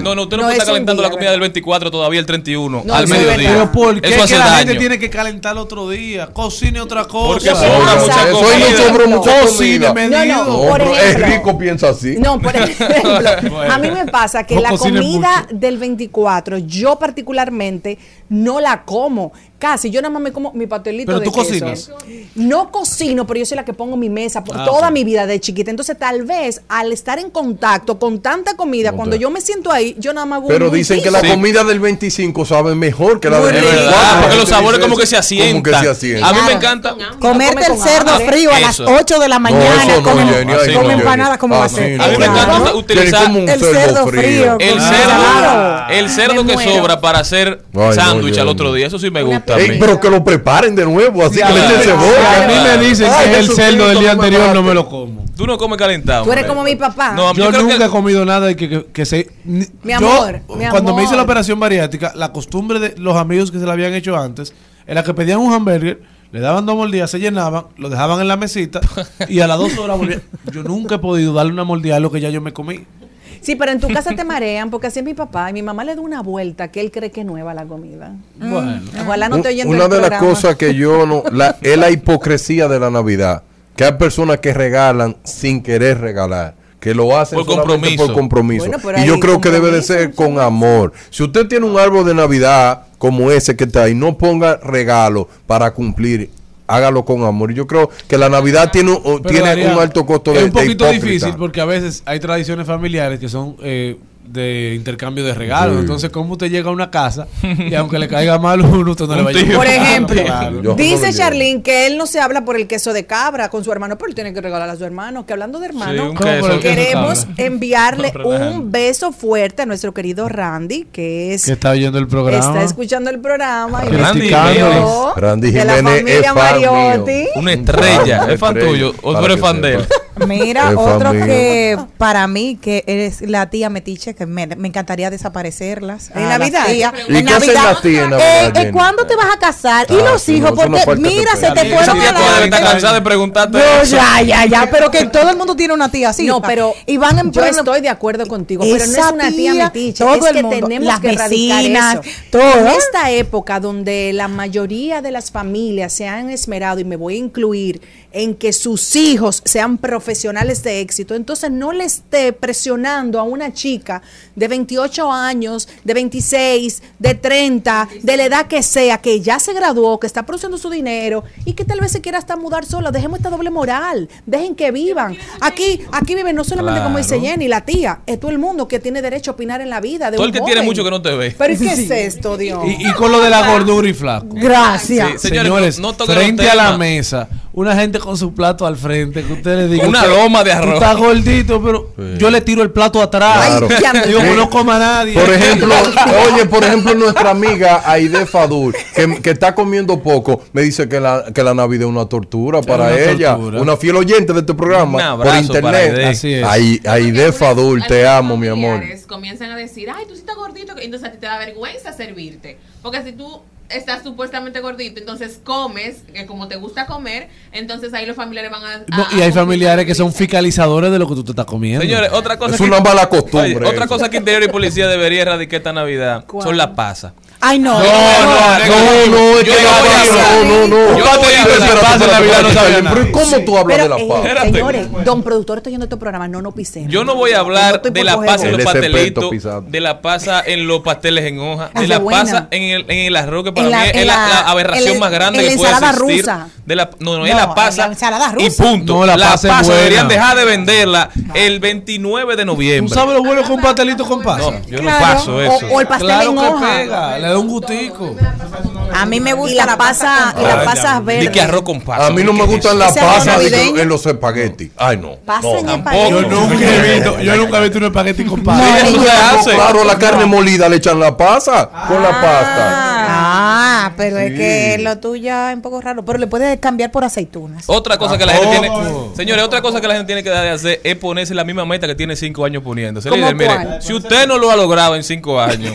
No, no, usted no, No, puede es estar calentando día, la comida del 24 todavía el 31 No, al mediodía. Pero ¿por qué Eso que hace la daño. gente tiene que calentar otro día? Cocine otra cosa. Porque que sobra mucha comida. sobra mucha Cocine comida. medido. No, no, No, Por pero es ejemplo. rico, piensa así. No, por ejemplo, a mí me pasa que la comida mucho. del 24, yo particularmente no la como. Casi, yo nada más me como mi pastelito Pero de tú queso. cocinas. No cocino, pero yo soy la que pongo mi mesa por Ah, toda mi vida de chiquita. Entonces, tal vez al estar en contacto con tanta comida, No cuando yo me siento ahí, yo nada más hago Pero un dicen que la Sí. comida del 25 sabe mejor que la del rico. 24. ¿Verdad? La Porque los sabores como que se asientan. Como que se asientan. A mí me encanta. Comerte come el cerdo hambre. frío a las Eso. 8 de la mañana. no, como, Jenny, como no, empanada, Jenny. ¿cómo va a Así ser? no, A mí me encanta utilizar como un el cerdo frío. El Ah, cerdo, el cerdo que sobra para hacer no, sándwich al yo- otro día, eso sí me gusta. a mí. Ey, pero que lo preparen de nuevo, así que le echen cebolla. A mí me dicen Ay, que es el cerdo del día anterior, no me lo como. Tú no comes calentado. Tú eres como mi papá. No, Yo, yo nunca que- he comido nada de que, que, que se. ni- Mi yo, amor, mi Cuando me hice la operación bariátrica, la costumbre de los amigos que se la habían hecho antes era que pedían un hamburger, le daban dos mordidas, se llenaban, lo dejaban en la mesita y a las dos horas volvían. Yo nunca he podido darle una mordida a lo que ya yo me comí. Sí, pero en tu casa te marean porque así es mi papá y mi mamá le da una vuelta que él cree que es nueva la comida. Bueno. Ojalá no te oyen Una de las cosas que yo no. La, es la hipocresía de la Navidad. Que hay personas que regalan sin querer regalar. Que lo hacen Por compromiso. por compromiso. Bueno, y yo creo que debe de ser con amor. Si usted tiene un árbol de Navidad como ese que está ahí, no ponga regalo para cumplir. Hágalo con amor. Y Yo creo que la Navidad tiene, un- Pero, tiene Daría, un alto costo de Es un poquito difícil porque a veces hay tradiciones familiares que son eh, de intercambio de regalos. Sí. Entonces, ¿cómo usted llega a una casa y aunque le caiga mal uno, usted no le va a llevar Por ejemplo, Claro. Yo no dice. Charlene que él no se habla por el queso de cabra con su hermano, pero él tiene que regalar a su hermano. Que hablando de hermano, un ¿Cómo queso. por el queso queremos enviarle un beso fuerte a nuestro querido Randy, que es Que está oyendo el programa. está escuchando el programa y Randy Jiménez. Randy de la familia Mariotti. mío. Una estrella. ¿Es fan tuyo o tú eres fan de él? Mira, otro que para mí, que es la tía Metiche, me, me encantaría desaparecerlas. ¿En Navidad? ¿Y en Navidad. las tías en Eh, eh? ¿Cuándo te vas a casar? y Ah, los sí, hijos, no porque mira, se te fueron tía a está la... cansada de preguntarte No, eso. ya, ya, ya, pero que todo el mundo tiene una tía así. No, pero y van en yo estoy de acuerdo contigo, pero no es una tía metiche, todo es el que mundo, tenemos las que erradicar vecinas, eso. todo. En esta época donde la mayoría de las familias se han esmerado y me voy a incluir en que sus hijos sean profesionales de éxito, entonces no le esté presionando a una chica de 28 años, de 26, de 30, de la edad que sea, que ya se graduó, que está produciendo su dinero y que tal vez se quiera hasta mudar sola. Dejemos esta doble moral, dejen que vivan. Aquí, aquí viven no solamente como dice. Jenny, la tía, es todo el mundo que tiene derecho a opinar en la vida de Todo un el que tiene mucho que no te ve. Pero ¿y qué es esto, Dios? Y, y con lo de la gordura y flaco. Gracias. Sí, señores, Señores, no- no toquen frente a la mesa, una gente con su plato al frente, que usted le diga. Una "Usted- loma de arroz". estás gordito, pero Sí. yo le tiro el plato atrás. Claro. Sí. no coma nadie. Por ejemplo, oye, por ejemplo, nuestra amiga Aide Fadul, que, que está comiendo poco, me dice que la, que la Navidad es una tortura para una ella. tortura. Una fiel oyente de este Un programa por internet. Aide. Así es. Ay- Aide Algunos- Fadul, te amo, mi amor. Comienzan a decir, ay, tú sí estás gordito, entonces a ti te da vergüenza servirte. Porque si tú estás supuestamente gordito, entonces comes, que como te gusta comer, entonces ahí los familiares van a... No, y hay familiares que son fiscalizadores de lo que tú te estás comiendo. Señores, otra cosa Es que- una mala costumbre Oye, otra cosa que Interior y Policía debería erradicar esta Navidad ¿Cuál? son las pasas. Ay, no. No, no, No, no, es Yo que no la a no, no, no. Yo no voy a hablar. Espérate, Pasa en espérate, Navidad no sabe pero. ¿Cómo tú hablas de la eh, paz? Espérate. señores, don productor, estoy oyendo este programa, no, no pisemos. Yo no voy a No hablar de la pasa en los pastelitos, de la pasa en los pasteles en hoja, de la pasa en el, en el arroz que para la- mí es la, la- la aberración la- más grande la que puede existir rusa. de la no, no, es No, la pasa la y punto. No, la la pasa deberían dejar de venderla el 29 de ¿Tú noviembre. sabes lo bueno con un pastelito con pasa? No, yo no paso eso. o el pastel claro en hoja. Da un gustico. A mí me gusta Y la pasa, y la Ay, pasas Di verde. que arroz con pasa. A mí no me ¿qué es gustan las pasas en los espaguetis. Ay, no. No. tampoco. Yo nunca he visto, yo nunca he visto un espagueti con pasa. Sí, eso se hace. Claro, la carne molida le echan la pasa con la pasta. Ah, pero es que lo tuyo es un poco raro. Pero le puedes cambiar por aceitunas. Otra cosa que la gente tiene, señores, otra cosa que la gente tiene que dejar de hacer es ponerse la misma meta que tiene cinco años poniéndose. ¿Cómo Líder, mire, si usted no lo ha logrado en cinco años,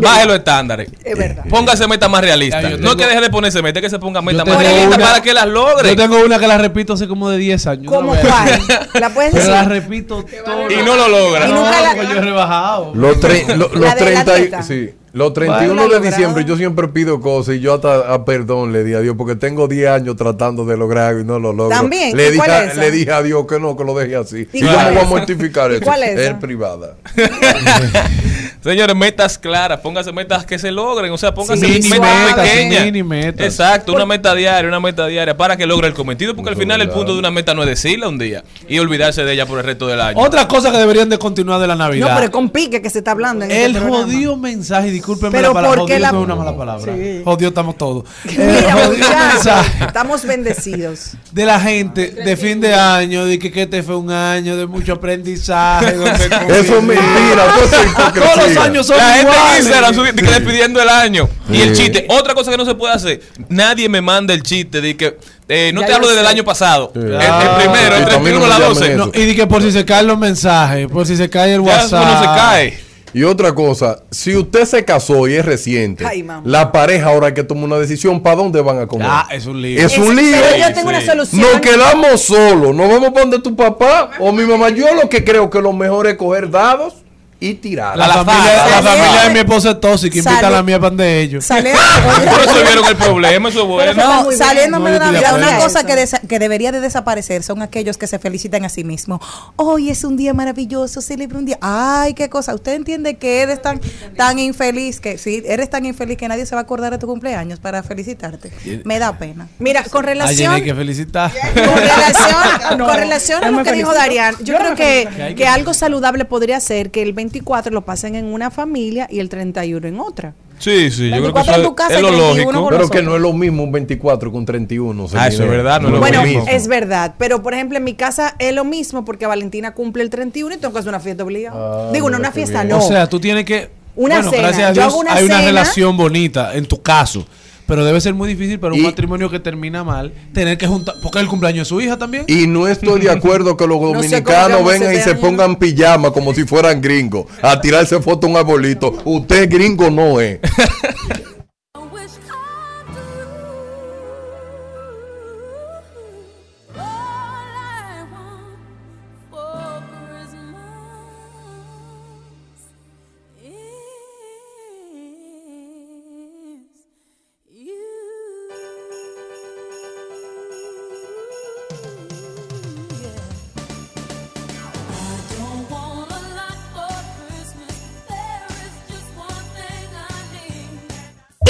Baje los estándares. Es verdad. Póngase metas más realistas. Ya, No que deje de ponerse metas, que se ponga metas tengo más realistas una- para que las logre. Yo tengo una que la repito hace como de 10 años. ¿Cómo cuál? ¿La puedes Pero decir? la repito todas. Y no lo logra. Y No, nunca la- porque yo he rebajado. Los, tre- lo- los La de la 30 y- dieta. sí, los 31 Bueno, de diciembre yo siempre pido cosas y yo hasta a perdón le di a Dios porque tengo 10 años tratando de lograr y no lo logro. ¿También? Le ¿Y dije, cuál a- le dije a Dios que no, que lo deje así. ¿Y Y, yo cuál me es voy a mortificar ¿Y eso. cuál es? Es privada. Señores, metas claras, póngase metas que se logren, o sea, póngase Sí, metas pequeñas. Mini metas. Exacto, una meta diaria, una meta diaria para que logre el cometido, porque al final el punto de una meta no es decirla un día y olvidarse de ella por el resto del año. Otra cosa que deberían de continuar de la No, Navidad. pero es con pique que se está hablando en el este jodido mensaje, discúlpenme Pero la palabra, ¿por qué jodido la- no es una mala palabra. Sí. Jodido estamos todos. Mira, jodido mensaje estamos bendecidos. de la gente de fin de año, de que, que este fue un año de mucho aprendizaje. Eso es mentira, eso es hipocresía. Todos los años son La gente en Instagram subi- que despidiendo el año. Y el chiste. Otra cosa que no se puede hacer. Nadie me manda el chiste de que. eh, no Ya te yo hablo desde el sé. año pasado. Sí. El, el Ah. primero, el Y también 31 no a me la llamen 12. eso. No, y de que por si se caen los mensajes, por si se cae el Ya WhatsApp. eso no se cae. Y otra cosa, si usted se casó y es reciente, Ay, mamá. la pareja ahora hay que tomar una decisión para dónde van a comer. Ah, es un lío. Es un lío. Pero yo tengo una solución. Nos quedamos solos, nos vamos para donde tu papá o mi mamá. Yo lo que creo que lo mejor es coger dados y tirar. La, A la familia, la familia de mi esposa es tóxica, invita a la mía pan de ellos. Sale- Resolvieron el problema, eso es bueno. No, saliéndome No, de de Navidad, una cosa que, desa- que debería de desaparecer son aquellos que se felicitan a sí mismos. Hoy es un día maravilloso, celebra un día. Ay, qué cosa. Usted entiende que eres tan, tan infeliz, que sí, eres tan infeliz que nadie se va a acordar de tu cumpleaños para felicitarte. Me da pena. Mira, con relación, hay que felicitar. con relación, No, con relación a lo que dijo. Darian, yo Yo creo que, felicito. que algo saludable podría ser que el 24 lo pasen en una familia y el 31 en otra. Sí, sí, yo creo que 24 en eso tu casa es lo 31 lógico. Pero que no es lo mismo un 24 con 31. Ah, eso es verdad, no es lo Bueno, mismo. es verdad, pero por ejemplo en mi casa es lo mismo porque Valentina cumple el 31 y tengo que hacer una fiesta obligada. Ah, Digo, no una fiesta, bien. no. O sea, tú tienes que. Una bueno, cena. gracias a Yo Dios hago una hay una cena. relación bonita en tu caso. Pero debe ser muy difícil para un Y- matrimonio que termina mal tener que juntar. Porque es el cumpleaños de su hija también. Y no estoy de acuerdo que los dominicanos vengan y se pongan pijama como si fueran gringos a tirarse foto a un arbolito. Usted gringo no es.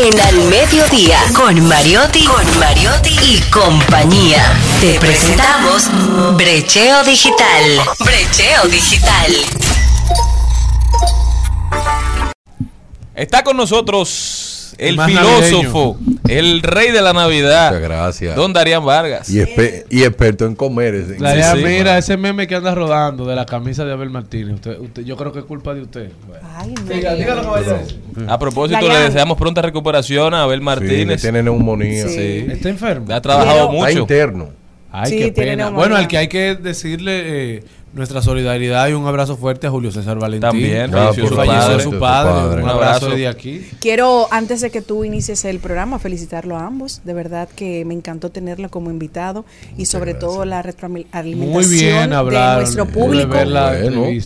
En Al Mediodía, con Mariotti, con Mariotti y compañía. Te presentamos Brecheo Digital. Brecheo Digital. Está con nosotros el filósofo, el rey de la Navidad, Muchas gracias. don Darían Vargas. Y, experto en comer. ese- Sí, sí. mira ese meme que anda rodando de la camisa de Abel Martínez. Usted, usted, yo creo que es culpa de usted. Bueno. Ay. Diga, a decir. A propósito, le deseamos pronta recuperación a Abel Sí, Martínez. tiene neumonía. Sí. Está enfermo. Ha trabajado Quiero- Está mucho. interno. Ay, Sí, qué pena. Bueno, al que hay que decirle eh, nuestra solidaridad y un abrazo fuerte a Julio César Valentín. También, Ah, falleció su falleció padre. su padre. Un Un abrazo desde aquí. Quiero, antes de que tú inicies el programa, felicitarlo a ambos. De verdad que me encantó tenerlo como invitado y sobre todo la retroalimentación Muy bien de nuestro público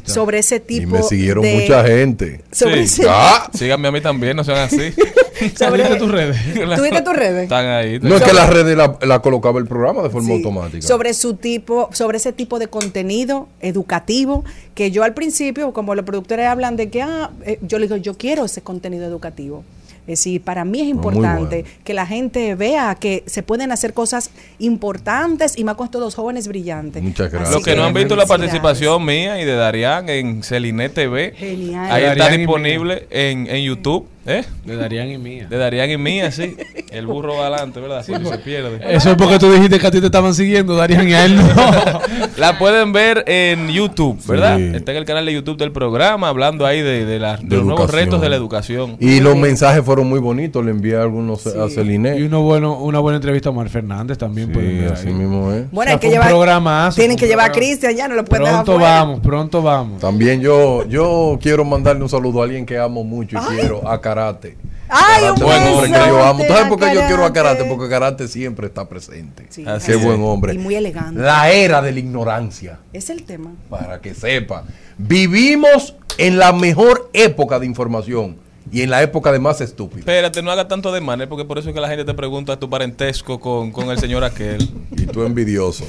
sobre ese Y tipo me siguieron de... mucha gente. Sobre Sí. ese- Ah, Síganme a mí también, no sean así. sobre- ¿Viste tus redes? ¿Tuviste tus redes? Están ahí. no es que las redes la, la colocaba el programa de forma Sí, automática. Sobre su tipo, sobre ese tipo de contenido educativo, que yo al principio, como los productores hablan de que, ah, eh, yo le digo, yo quiero ese contenido educativo. Es decir, para mí es importante bueno. que la gente vea que se pueden hacer cosas importantes y más con estos dos jóvenes brillantes. Muchas gracias. Los que no han visto la participación mía y de Darían en Celine TV, Genial. ahí está Darían disponible en, en YouTube. ¿Eh? De Darían y mía. De Darían y mía, sí. El burro va adelante, ¿verdad? Porque se pierde. Eso es porque tú dijiste que a ti te estaban siguiendo, Darían, y a él no. La pueden ver en YouTube, ¿verdad? Sí. Está en el canal de YouTube del programa, hablando ahí de, de, la- de De los nuevos retos de la educación. Y los mensajes fueron muy bonitos. Le envié algunos a Celine. Y uno bueno, una buena entrevista a Omar Fernández también. pueden Sí, ver así mismo es. Bueno, O sea, hay que llevar, programazo, tienen que llevar a. Cristian, ya no lo pueden Pronto vamos, pronto vamos. También yo, yo quiero mandarle un saludo a alguien que amo mucho y quiero, a Karate. Ay, Karate un un hombre que yo amo. ¿Tú sabes por qué yo quiero a Karate? Porque Karate siempre está presente. Sí, Así Qué es. buen hombre. Y muy elegante. La era de la ignorancia. Es el tema. Para que sepa. Vivimos en la mejor época de información y en la época de más estúpido. Espérate, no haga tanto de manes, porque por eso es que la gente te pregunta tu parentesco con, con el señor aquel. Y tú envidioso.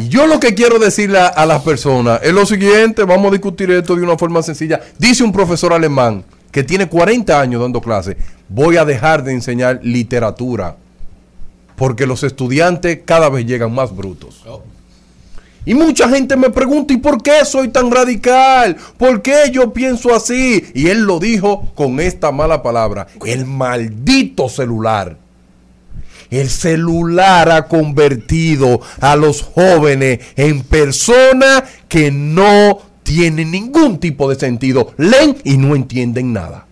Y yo lo que quiero decirle a, a las personas es lo siguiente, vamos a discutir esto de una forma sencilla. Dice un profesor alemán que tiene 40 años dando clases, voy a dejar de enseñar literatura porque los estudiantes cada vez llegan más brutos. Y mucha gente me pregunta, ¿y por qué soy tan radical? ¿Por qué yo pienso así? Y él lo dijo con esta mala palabra, el maldito celular. El celular ha convertido a los jóvenes en personas que no tienen ningún tipo de sentido. Leen y no entienden nada.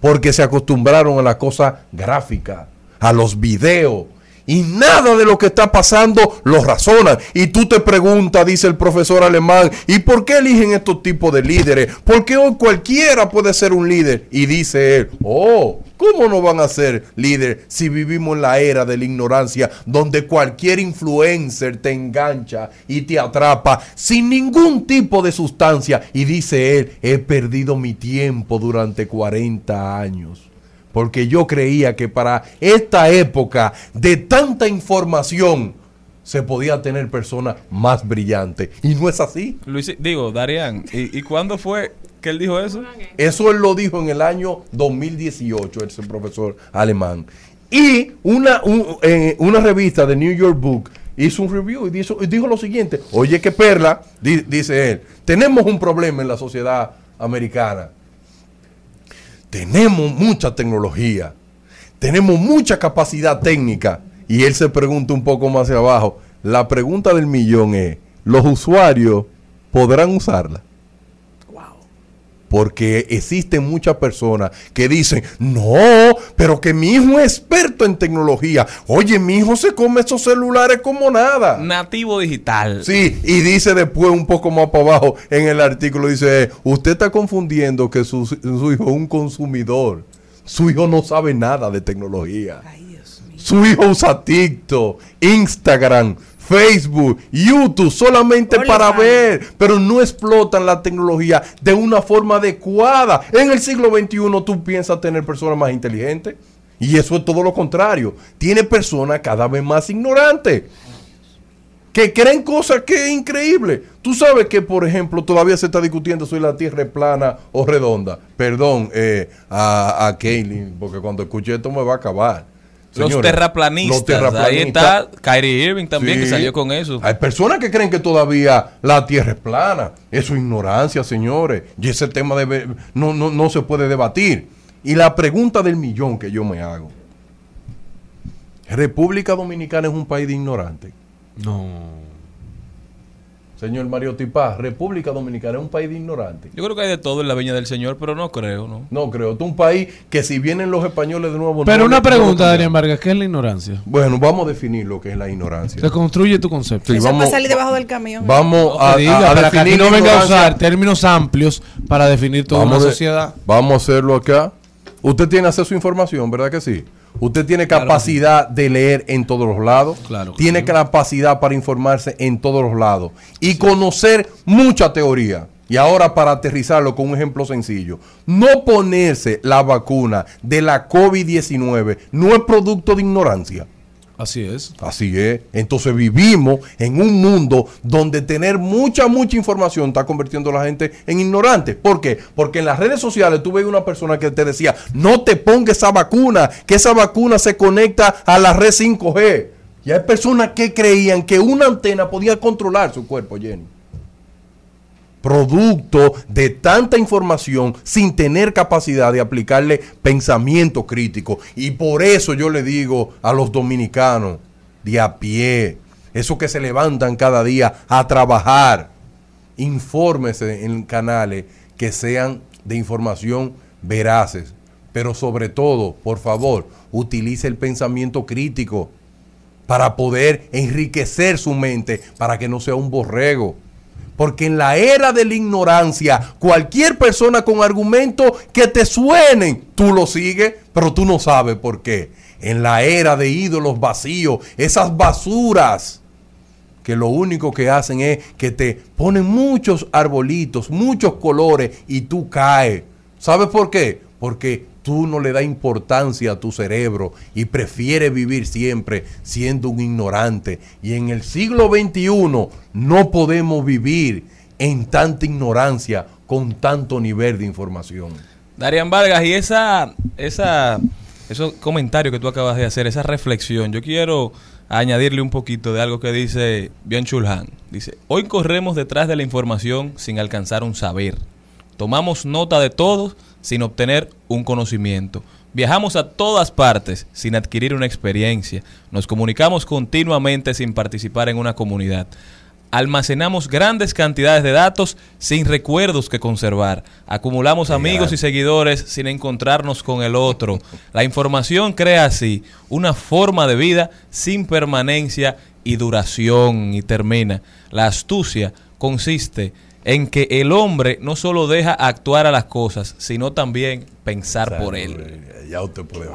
Porque se acostumbraron a la cosa gráfica, a los videos. Y nada de lo que está pasando lo razonan. Y tú te preguntas, dice el profesor alemán, ¿y por qué eligen estos tipos de líderes? Porque hoy cualquiera puede ser un líder. Y dice él, oh, ¿cómo no van a ser líder si vivimos en la era de la ignorancia donde cualquier influencer te engancha y te atrapa sin ningún tipo de sustancia? Y dice él, he perdido mi tiempo durante 40 años. Porque yo creía que para esta época de tanta información se podía tener personas más brillantes. Y no es así. Luis, digo, Darían, ¿y, y cuándo fue que él dijo eso? Eso él lo dijo en el año 2018, ese profesor alemán. Y una, un- eh, una revista de New York Book hizo un review y dijo, y dijo lo siguiente. Oye, qué perla, di- dice él. Tenemos un problema en la sociedad americana. Tenemos mucha tecnología. Tenemos mucha capacidad técnica. Y él se pregunta un poco más hacia abajo. La pregunta del millón es, ¿los usuarios podrán usarla? Porque existen muchas personas que dicen, no, pero que mi hijo es experto en tecnología. Oye, mi hijo se come esos celulares como nada. Nativo digital. Sí, y dice después un poco más para abajo en el artículo, dice, usted está confundiendo que su, su hijo es un consumidor. Su hijo no sabe nada de tecnología. Su hijo usa TikTok, Instagram, Facebook, YouTube solamente para ver, pero no explotan la tecnología de una forma adecuada. En el siglo XXI tú piensas tener personas más inteligentes y eso es todo lo contrario. Tiene personas cada vez más ignorantes que creen cosas que es increíble. Tú sabes que, por ejemplo, todavía se está discutiendo si la Tierra es plana o redonda. Perdón eh, a, a Kaylin, porque cuando escuché esto me va a acabar. Los terraplanistas. los terraplanistas. Ahí está Kyrie Irving también, Sí. que salió con eso. Hay personas que creen que todavía la Tierra es plana. Eso es ignorancia, señores. Y ese tema debe, no, no, no se puede debatir. Y la pregunta del millón que yo me hago. ¿República Dominicana es un país de ignorantes? No. Señor Mario Tipá, República Dominicana es un país de ignorantes. Yo creo que hay de todo en la viña del Señor, pero no creo, ¿no? No creo. Es un país que si vienen los españoles de nuevo... Pero no una pregunta. Adrián Vargas, ¿qué es la ignorancia? Bueno, vamos a definir lo que es la ignorancia. Se construye tu concepto. Sí, Eso vamos- para salir debajo del camión. Vamos No a, diga, a- a para que aquí definir no venga a usar términos amplios para definir toda Vamos una de- sociedad. Vamos a hacerlo acá. Usted tiene acceso a información, ¿verdad que sí? Usted tiene capacidad de leer en todos los lados. Claro tiene capacidad para informarse en todos los lados. Y conocer mucha teoría. Y ahora para aterrizarlo con un ejemplo sencillo. No ponerse la vacuna de la COVID-19 no es producto de ignorancia. Así es. Así es. Entonces vivimos en un mundo donde tener mucha, mucha información está convirtiendo a la gente en ignorante. ¿Por qué? Porque en las redes sociales tú ves una persona que te decía, no te pongas esa vacuna, que esa vacuna se conecta a la red 5G. Y hay personas que creían que una antena podía controlar su cuerpo, Jenny producto de tanta información sin tener capacidad de aplicarle pensamiento crítico. Y por eso yo le digo a los dominicanos de a pie, esos que se levantan cada día a trabajar, infórmese en canales que sean de información veraces. Pero sobre todo, por favor, utilice el pensamiento crítico para poder enriquecer su mente, para que no sea un borrego. Porque en la era de la ignorancia, cualquier persona con argumentos que te suenen, tú lo sigues, pero tú no sabes por qué. En la era de ídolos vacíos, esas basuras que lo único que hacen es que te ponen muchos arbolitos, muchos colores y tú caes. ¿Sabes por qué? Porque tú no le das importancia a tu cerebro y prefieres vivir siempre siendo un ignorante. Y en el siglo XXI no podemos vivir en tanta ignorancia con tanto nivel de información. Darian Vargas, y esa, esa, comentarios que tú acabas de hacer, esa reflexión, yo quiero añadirle un poquito de algo que dice Bian Chulhan. Dice, hoy corremos detrás de la información sin alcanzar un saber. Tomamos nota de todos sin obtener un conocimiento. Viajamos a todas partes sin adquirir una experiencia. Nos comunicamos continuamente sin participar en una comunidad. Almacenamos grandes cantidades de datos sin recuerdos que conservar. Acumulamos amigos y seguidores sin encontrarnos con el otro. La información crea así una forma de vida sin permanencia y duración y termina. La astucia consiste en que el hombre no solo deja actuar a las cosas, sino también pensar por él. Ya usted puede ver.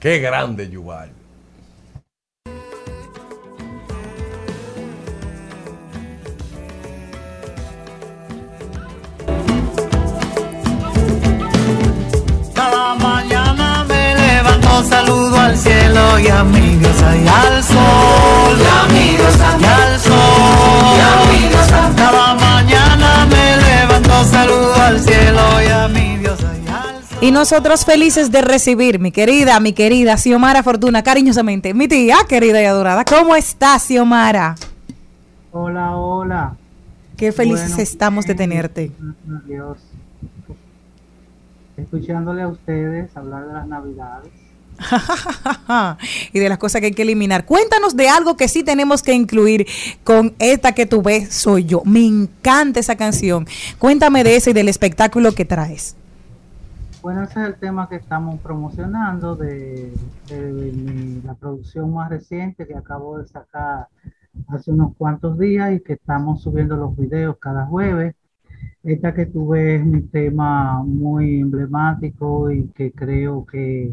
Qué grande, Yuval. Cada mañana me levanto, saludo al cielo y a mi Dios y al sol. Y a mi Dios y al sol. Y a mi Dios saludo al cielo y a mi Dios y nosotros felices de recibir, mi querida, mi querida Xiomara Fortuna, cariñosamente, mi tía querida y adorada. ¿Cómo estás, Xiomara? Hola, hola. Qué felices Bueno, estamos de bien, tenerte. gracias a Dios. Escuchándole a ustedes hablar de las navidades. y de las cosas que hay que eliminar. Cuéntanos de algo que sí tenemos que incluir con esta que tú ves, soy yo. Me encanta esa canción. Cuéntame de ese y del espectáculo que traes. Bueno, ese es el tema que estamos promocionando de, de la producción más reciente que acabo de sacar hace unos cuantos días y que estamos subiendo los videos cada jueves. Esta que tú ves es un tema muy emblemático y que creo que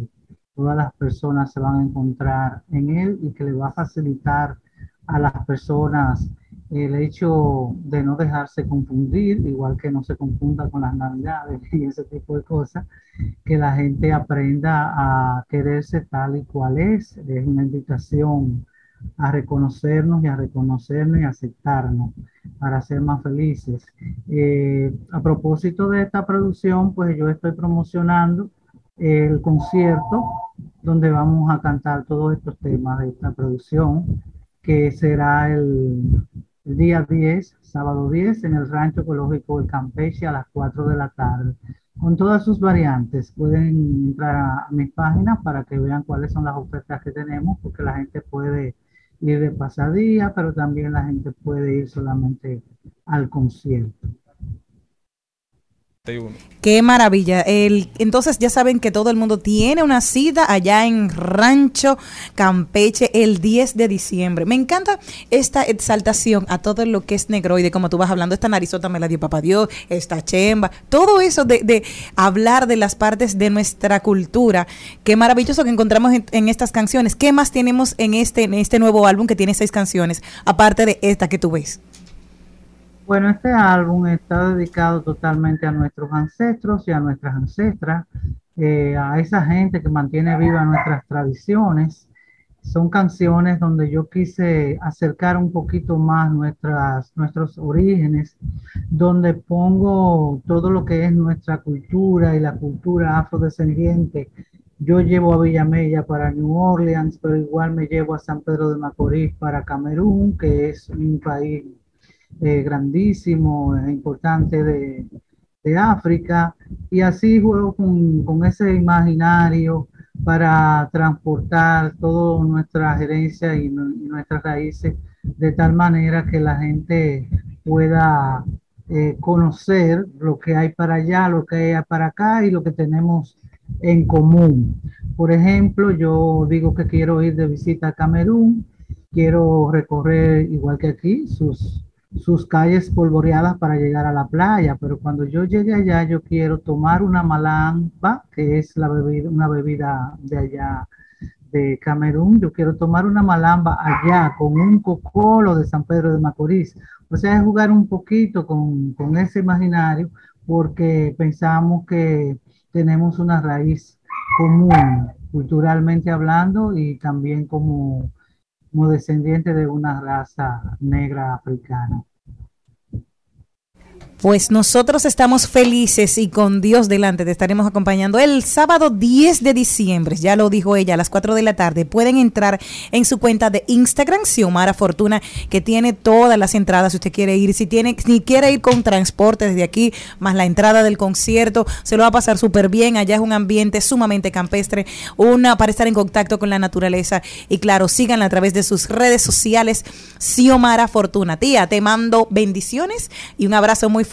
todas las personas se van a encontrar en él y que le va a facilitar a las personas el hecho de no dejarse confundir, igual que no se confunda con las navidades y ese tipo de cosas, que la gente aprenda a quererse tal y cual es. Es una invitación a reconocernos y a reconocernos y aceptarnos para ser más felices. Eh, a propósito de esta producción, pues yo estoy promocionando el concierto donde vamos a cantar todos estos temas de esta producción, que será el, día 10, sábado 10, en el Rancho Ecológico del Campeche a las 4 de la tarde. Con todas sus variantes, pueden entrar a, a mis páginas para que vean cuáles son las ofertas que tenemos, porque la gente puede ir de pasadía, pero también la gente puede ir solamente al concierto. Qué maravilla. El, entonces ya saben que todo el mundo tiene una cita allá en Rancho Campeche el 10 de diciembre. Me encanta esta exaltación a todo lo que es negroide, como tú vas hablando, esta narizota me la dio papá Dios, esta chemba, todo eso de, hablar de las partes de nuestra cultura. Qué maravilloso que encontramos en, en estas canciones. ¿Qué más tenemos en este, en este nuevo álbum que tiene seis canciones, aparte de esta que tú ves? Bueno, este álbum está dedicado totalmente a nuestros ancestros y a nuestras ancestras, eh, a esa gente que mantiene vivas nuestras tradiciones son canciones donde yo quise acercar un poquito más nuestras, nuestros orígenes, donde pongo todo lo que es nuestra cultura y la cultura afrodescendiente. Yo llevo a Villamella para New Orleans, pero igual me llevo a San Pedro de Macorís para Camerún, que es un país eh, grandísimo, e importante de, de África, y así juego con, con ese imaginario para transportar toda nuestra gerencia y nuestras raíces de tal manera que la gente pueda eh, conocer lo que hay para allá, lo que hay para acá y lo que tenemos en común. Por ejemplo, yo digo que quiero ir de visita a Camerún, quiero recorrer, igual que aquí, sus, sus calles polvoreadas para llegar a la playa, pero cuando yo llegue allá, yo quiero tomar una malamba, que es la bebida, una bebida de allá de Camerún, yo quiero tomar una malamba allá con un cocolo de San Pedro de Macorís. O sea, es jugar un poquito con, con ese imaginario porque pensamos que tenemos una raíz común, culturalmente hablando y también como, como descendiente de una raza negra africana. Pues nosotros estamos felices y con Dios delante te estaremos acompañando el sábado 10 de diciembre, ya lo dijo ella, a las 4 de la tarde. Pueden entrar en su cuenta de Instagram, Xiomara Fortuna, que tiene todas las entradas si usted quiere ir. Si tiene, si quiere ir con transporte desde aquí, más la entrada del concierto, se lo va a pasar súper bien. Allá es un ambiente sumamente campestre, una para estar en contacto con la naturaleza. Y claro, síganla a través de sus redes sociales, Xiomara Fortuna. Tía, te mando bendiciones y un abrazo muy fuerte.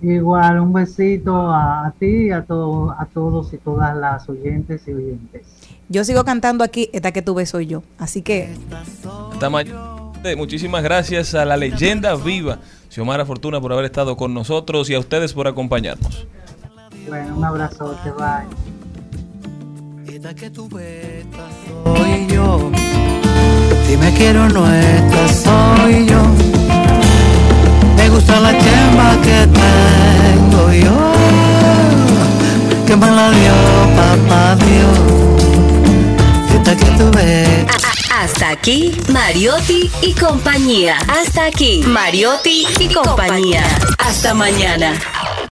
Igual, un besito a, a ti y a, todo, a todos y todas las oyentes y oyentes. Yo sigo cantando aquí, esta que tú ves soy yo. Así que Esta ma- Eh, Muchísimas gracias a la leyenda viva, Xiomara Fortuna, por haber estado con nosotros y a ustedes por acompañarnos. Bueno, un abrazote, bye. soy yo. Si me quiero no, esta soy yo. Me gusta la chema que tengo yo. Que me la dio papá Dios. Esta que tú ves. Hasta aquí, Mariotti y compañía. Hasta aquí, Mariotti y compañía. Hasta mañana.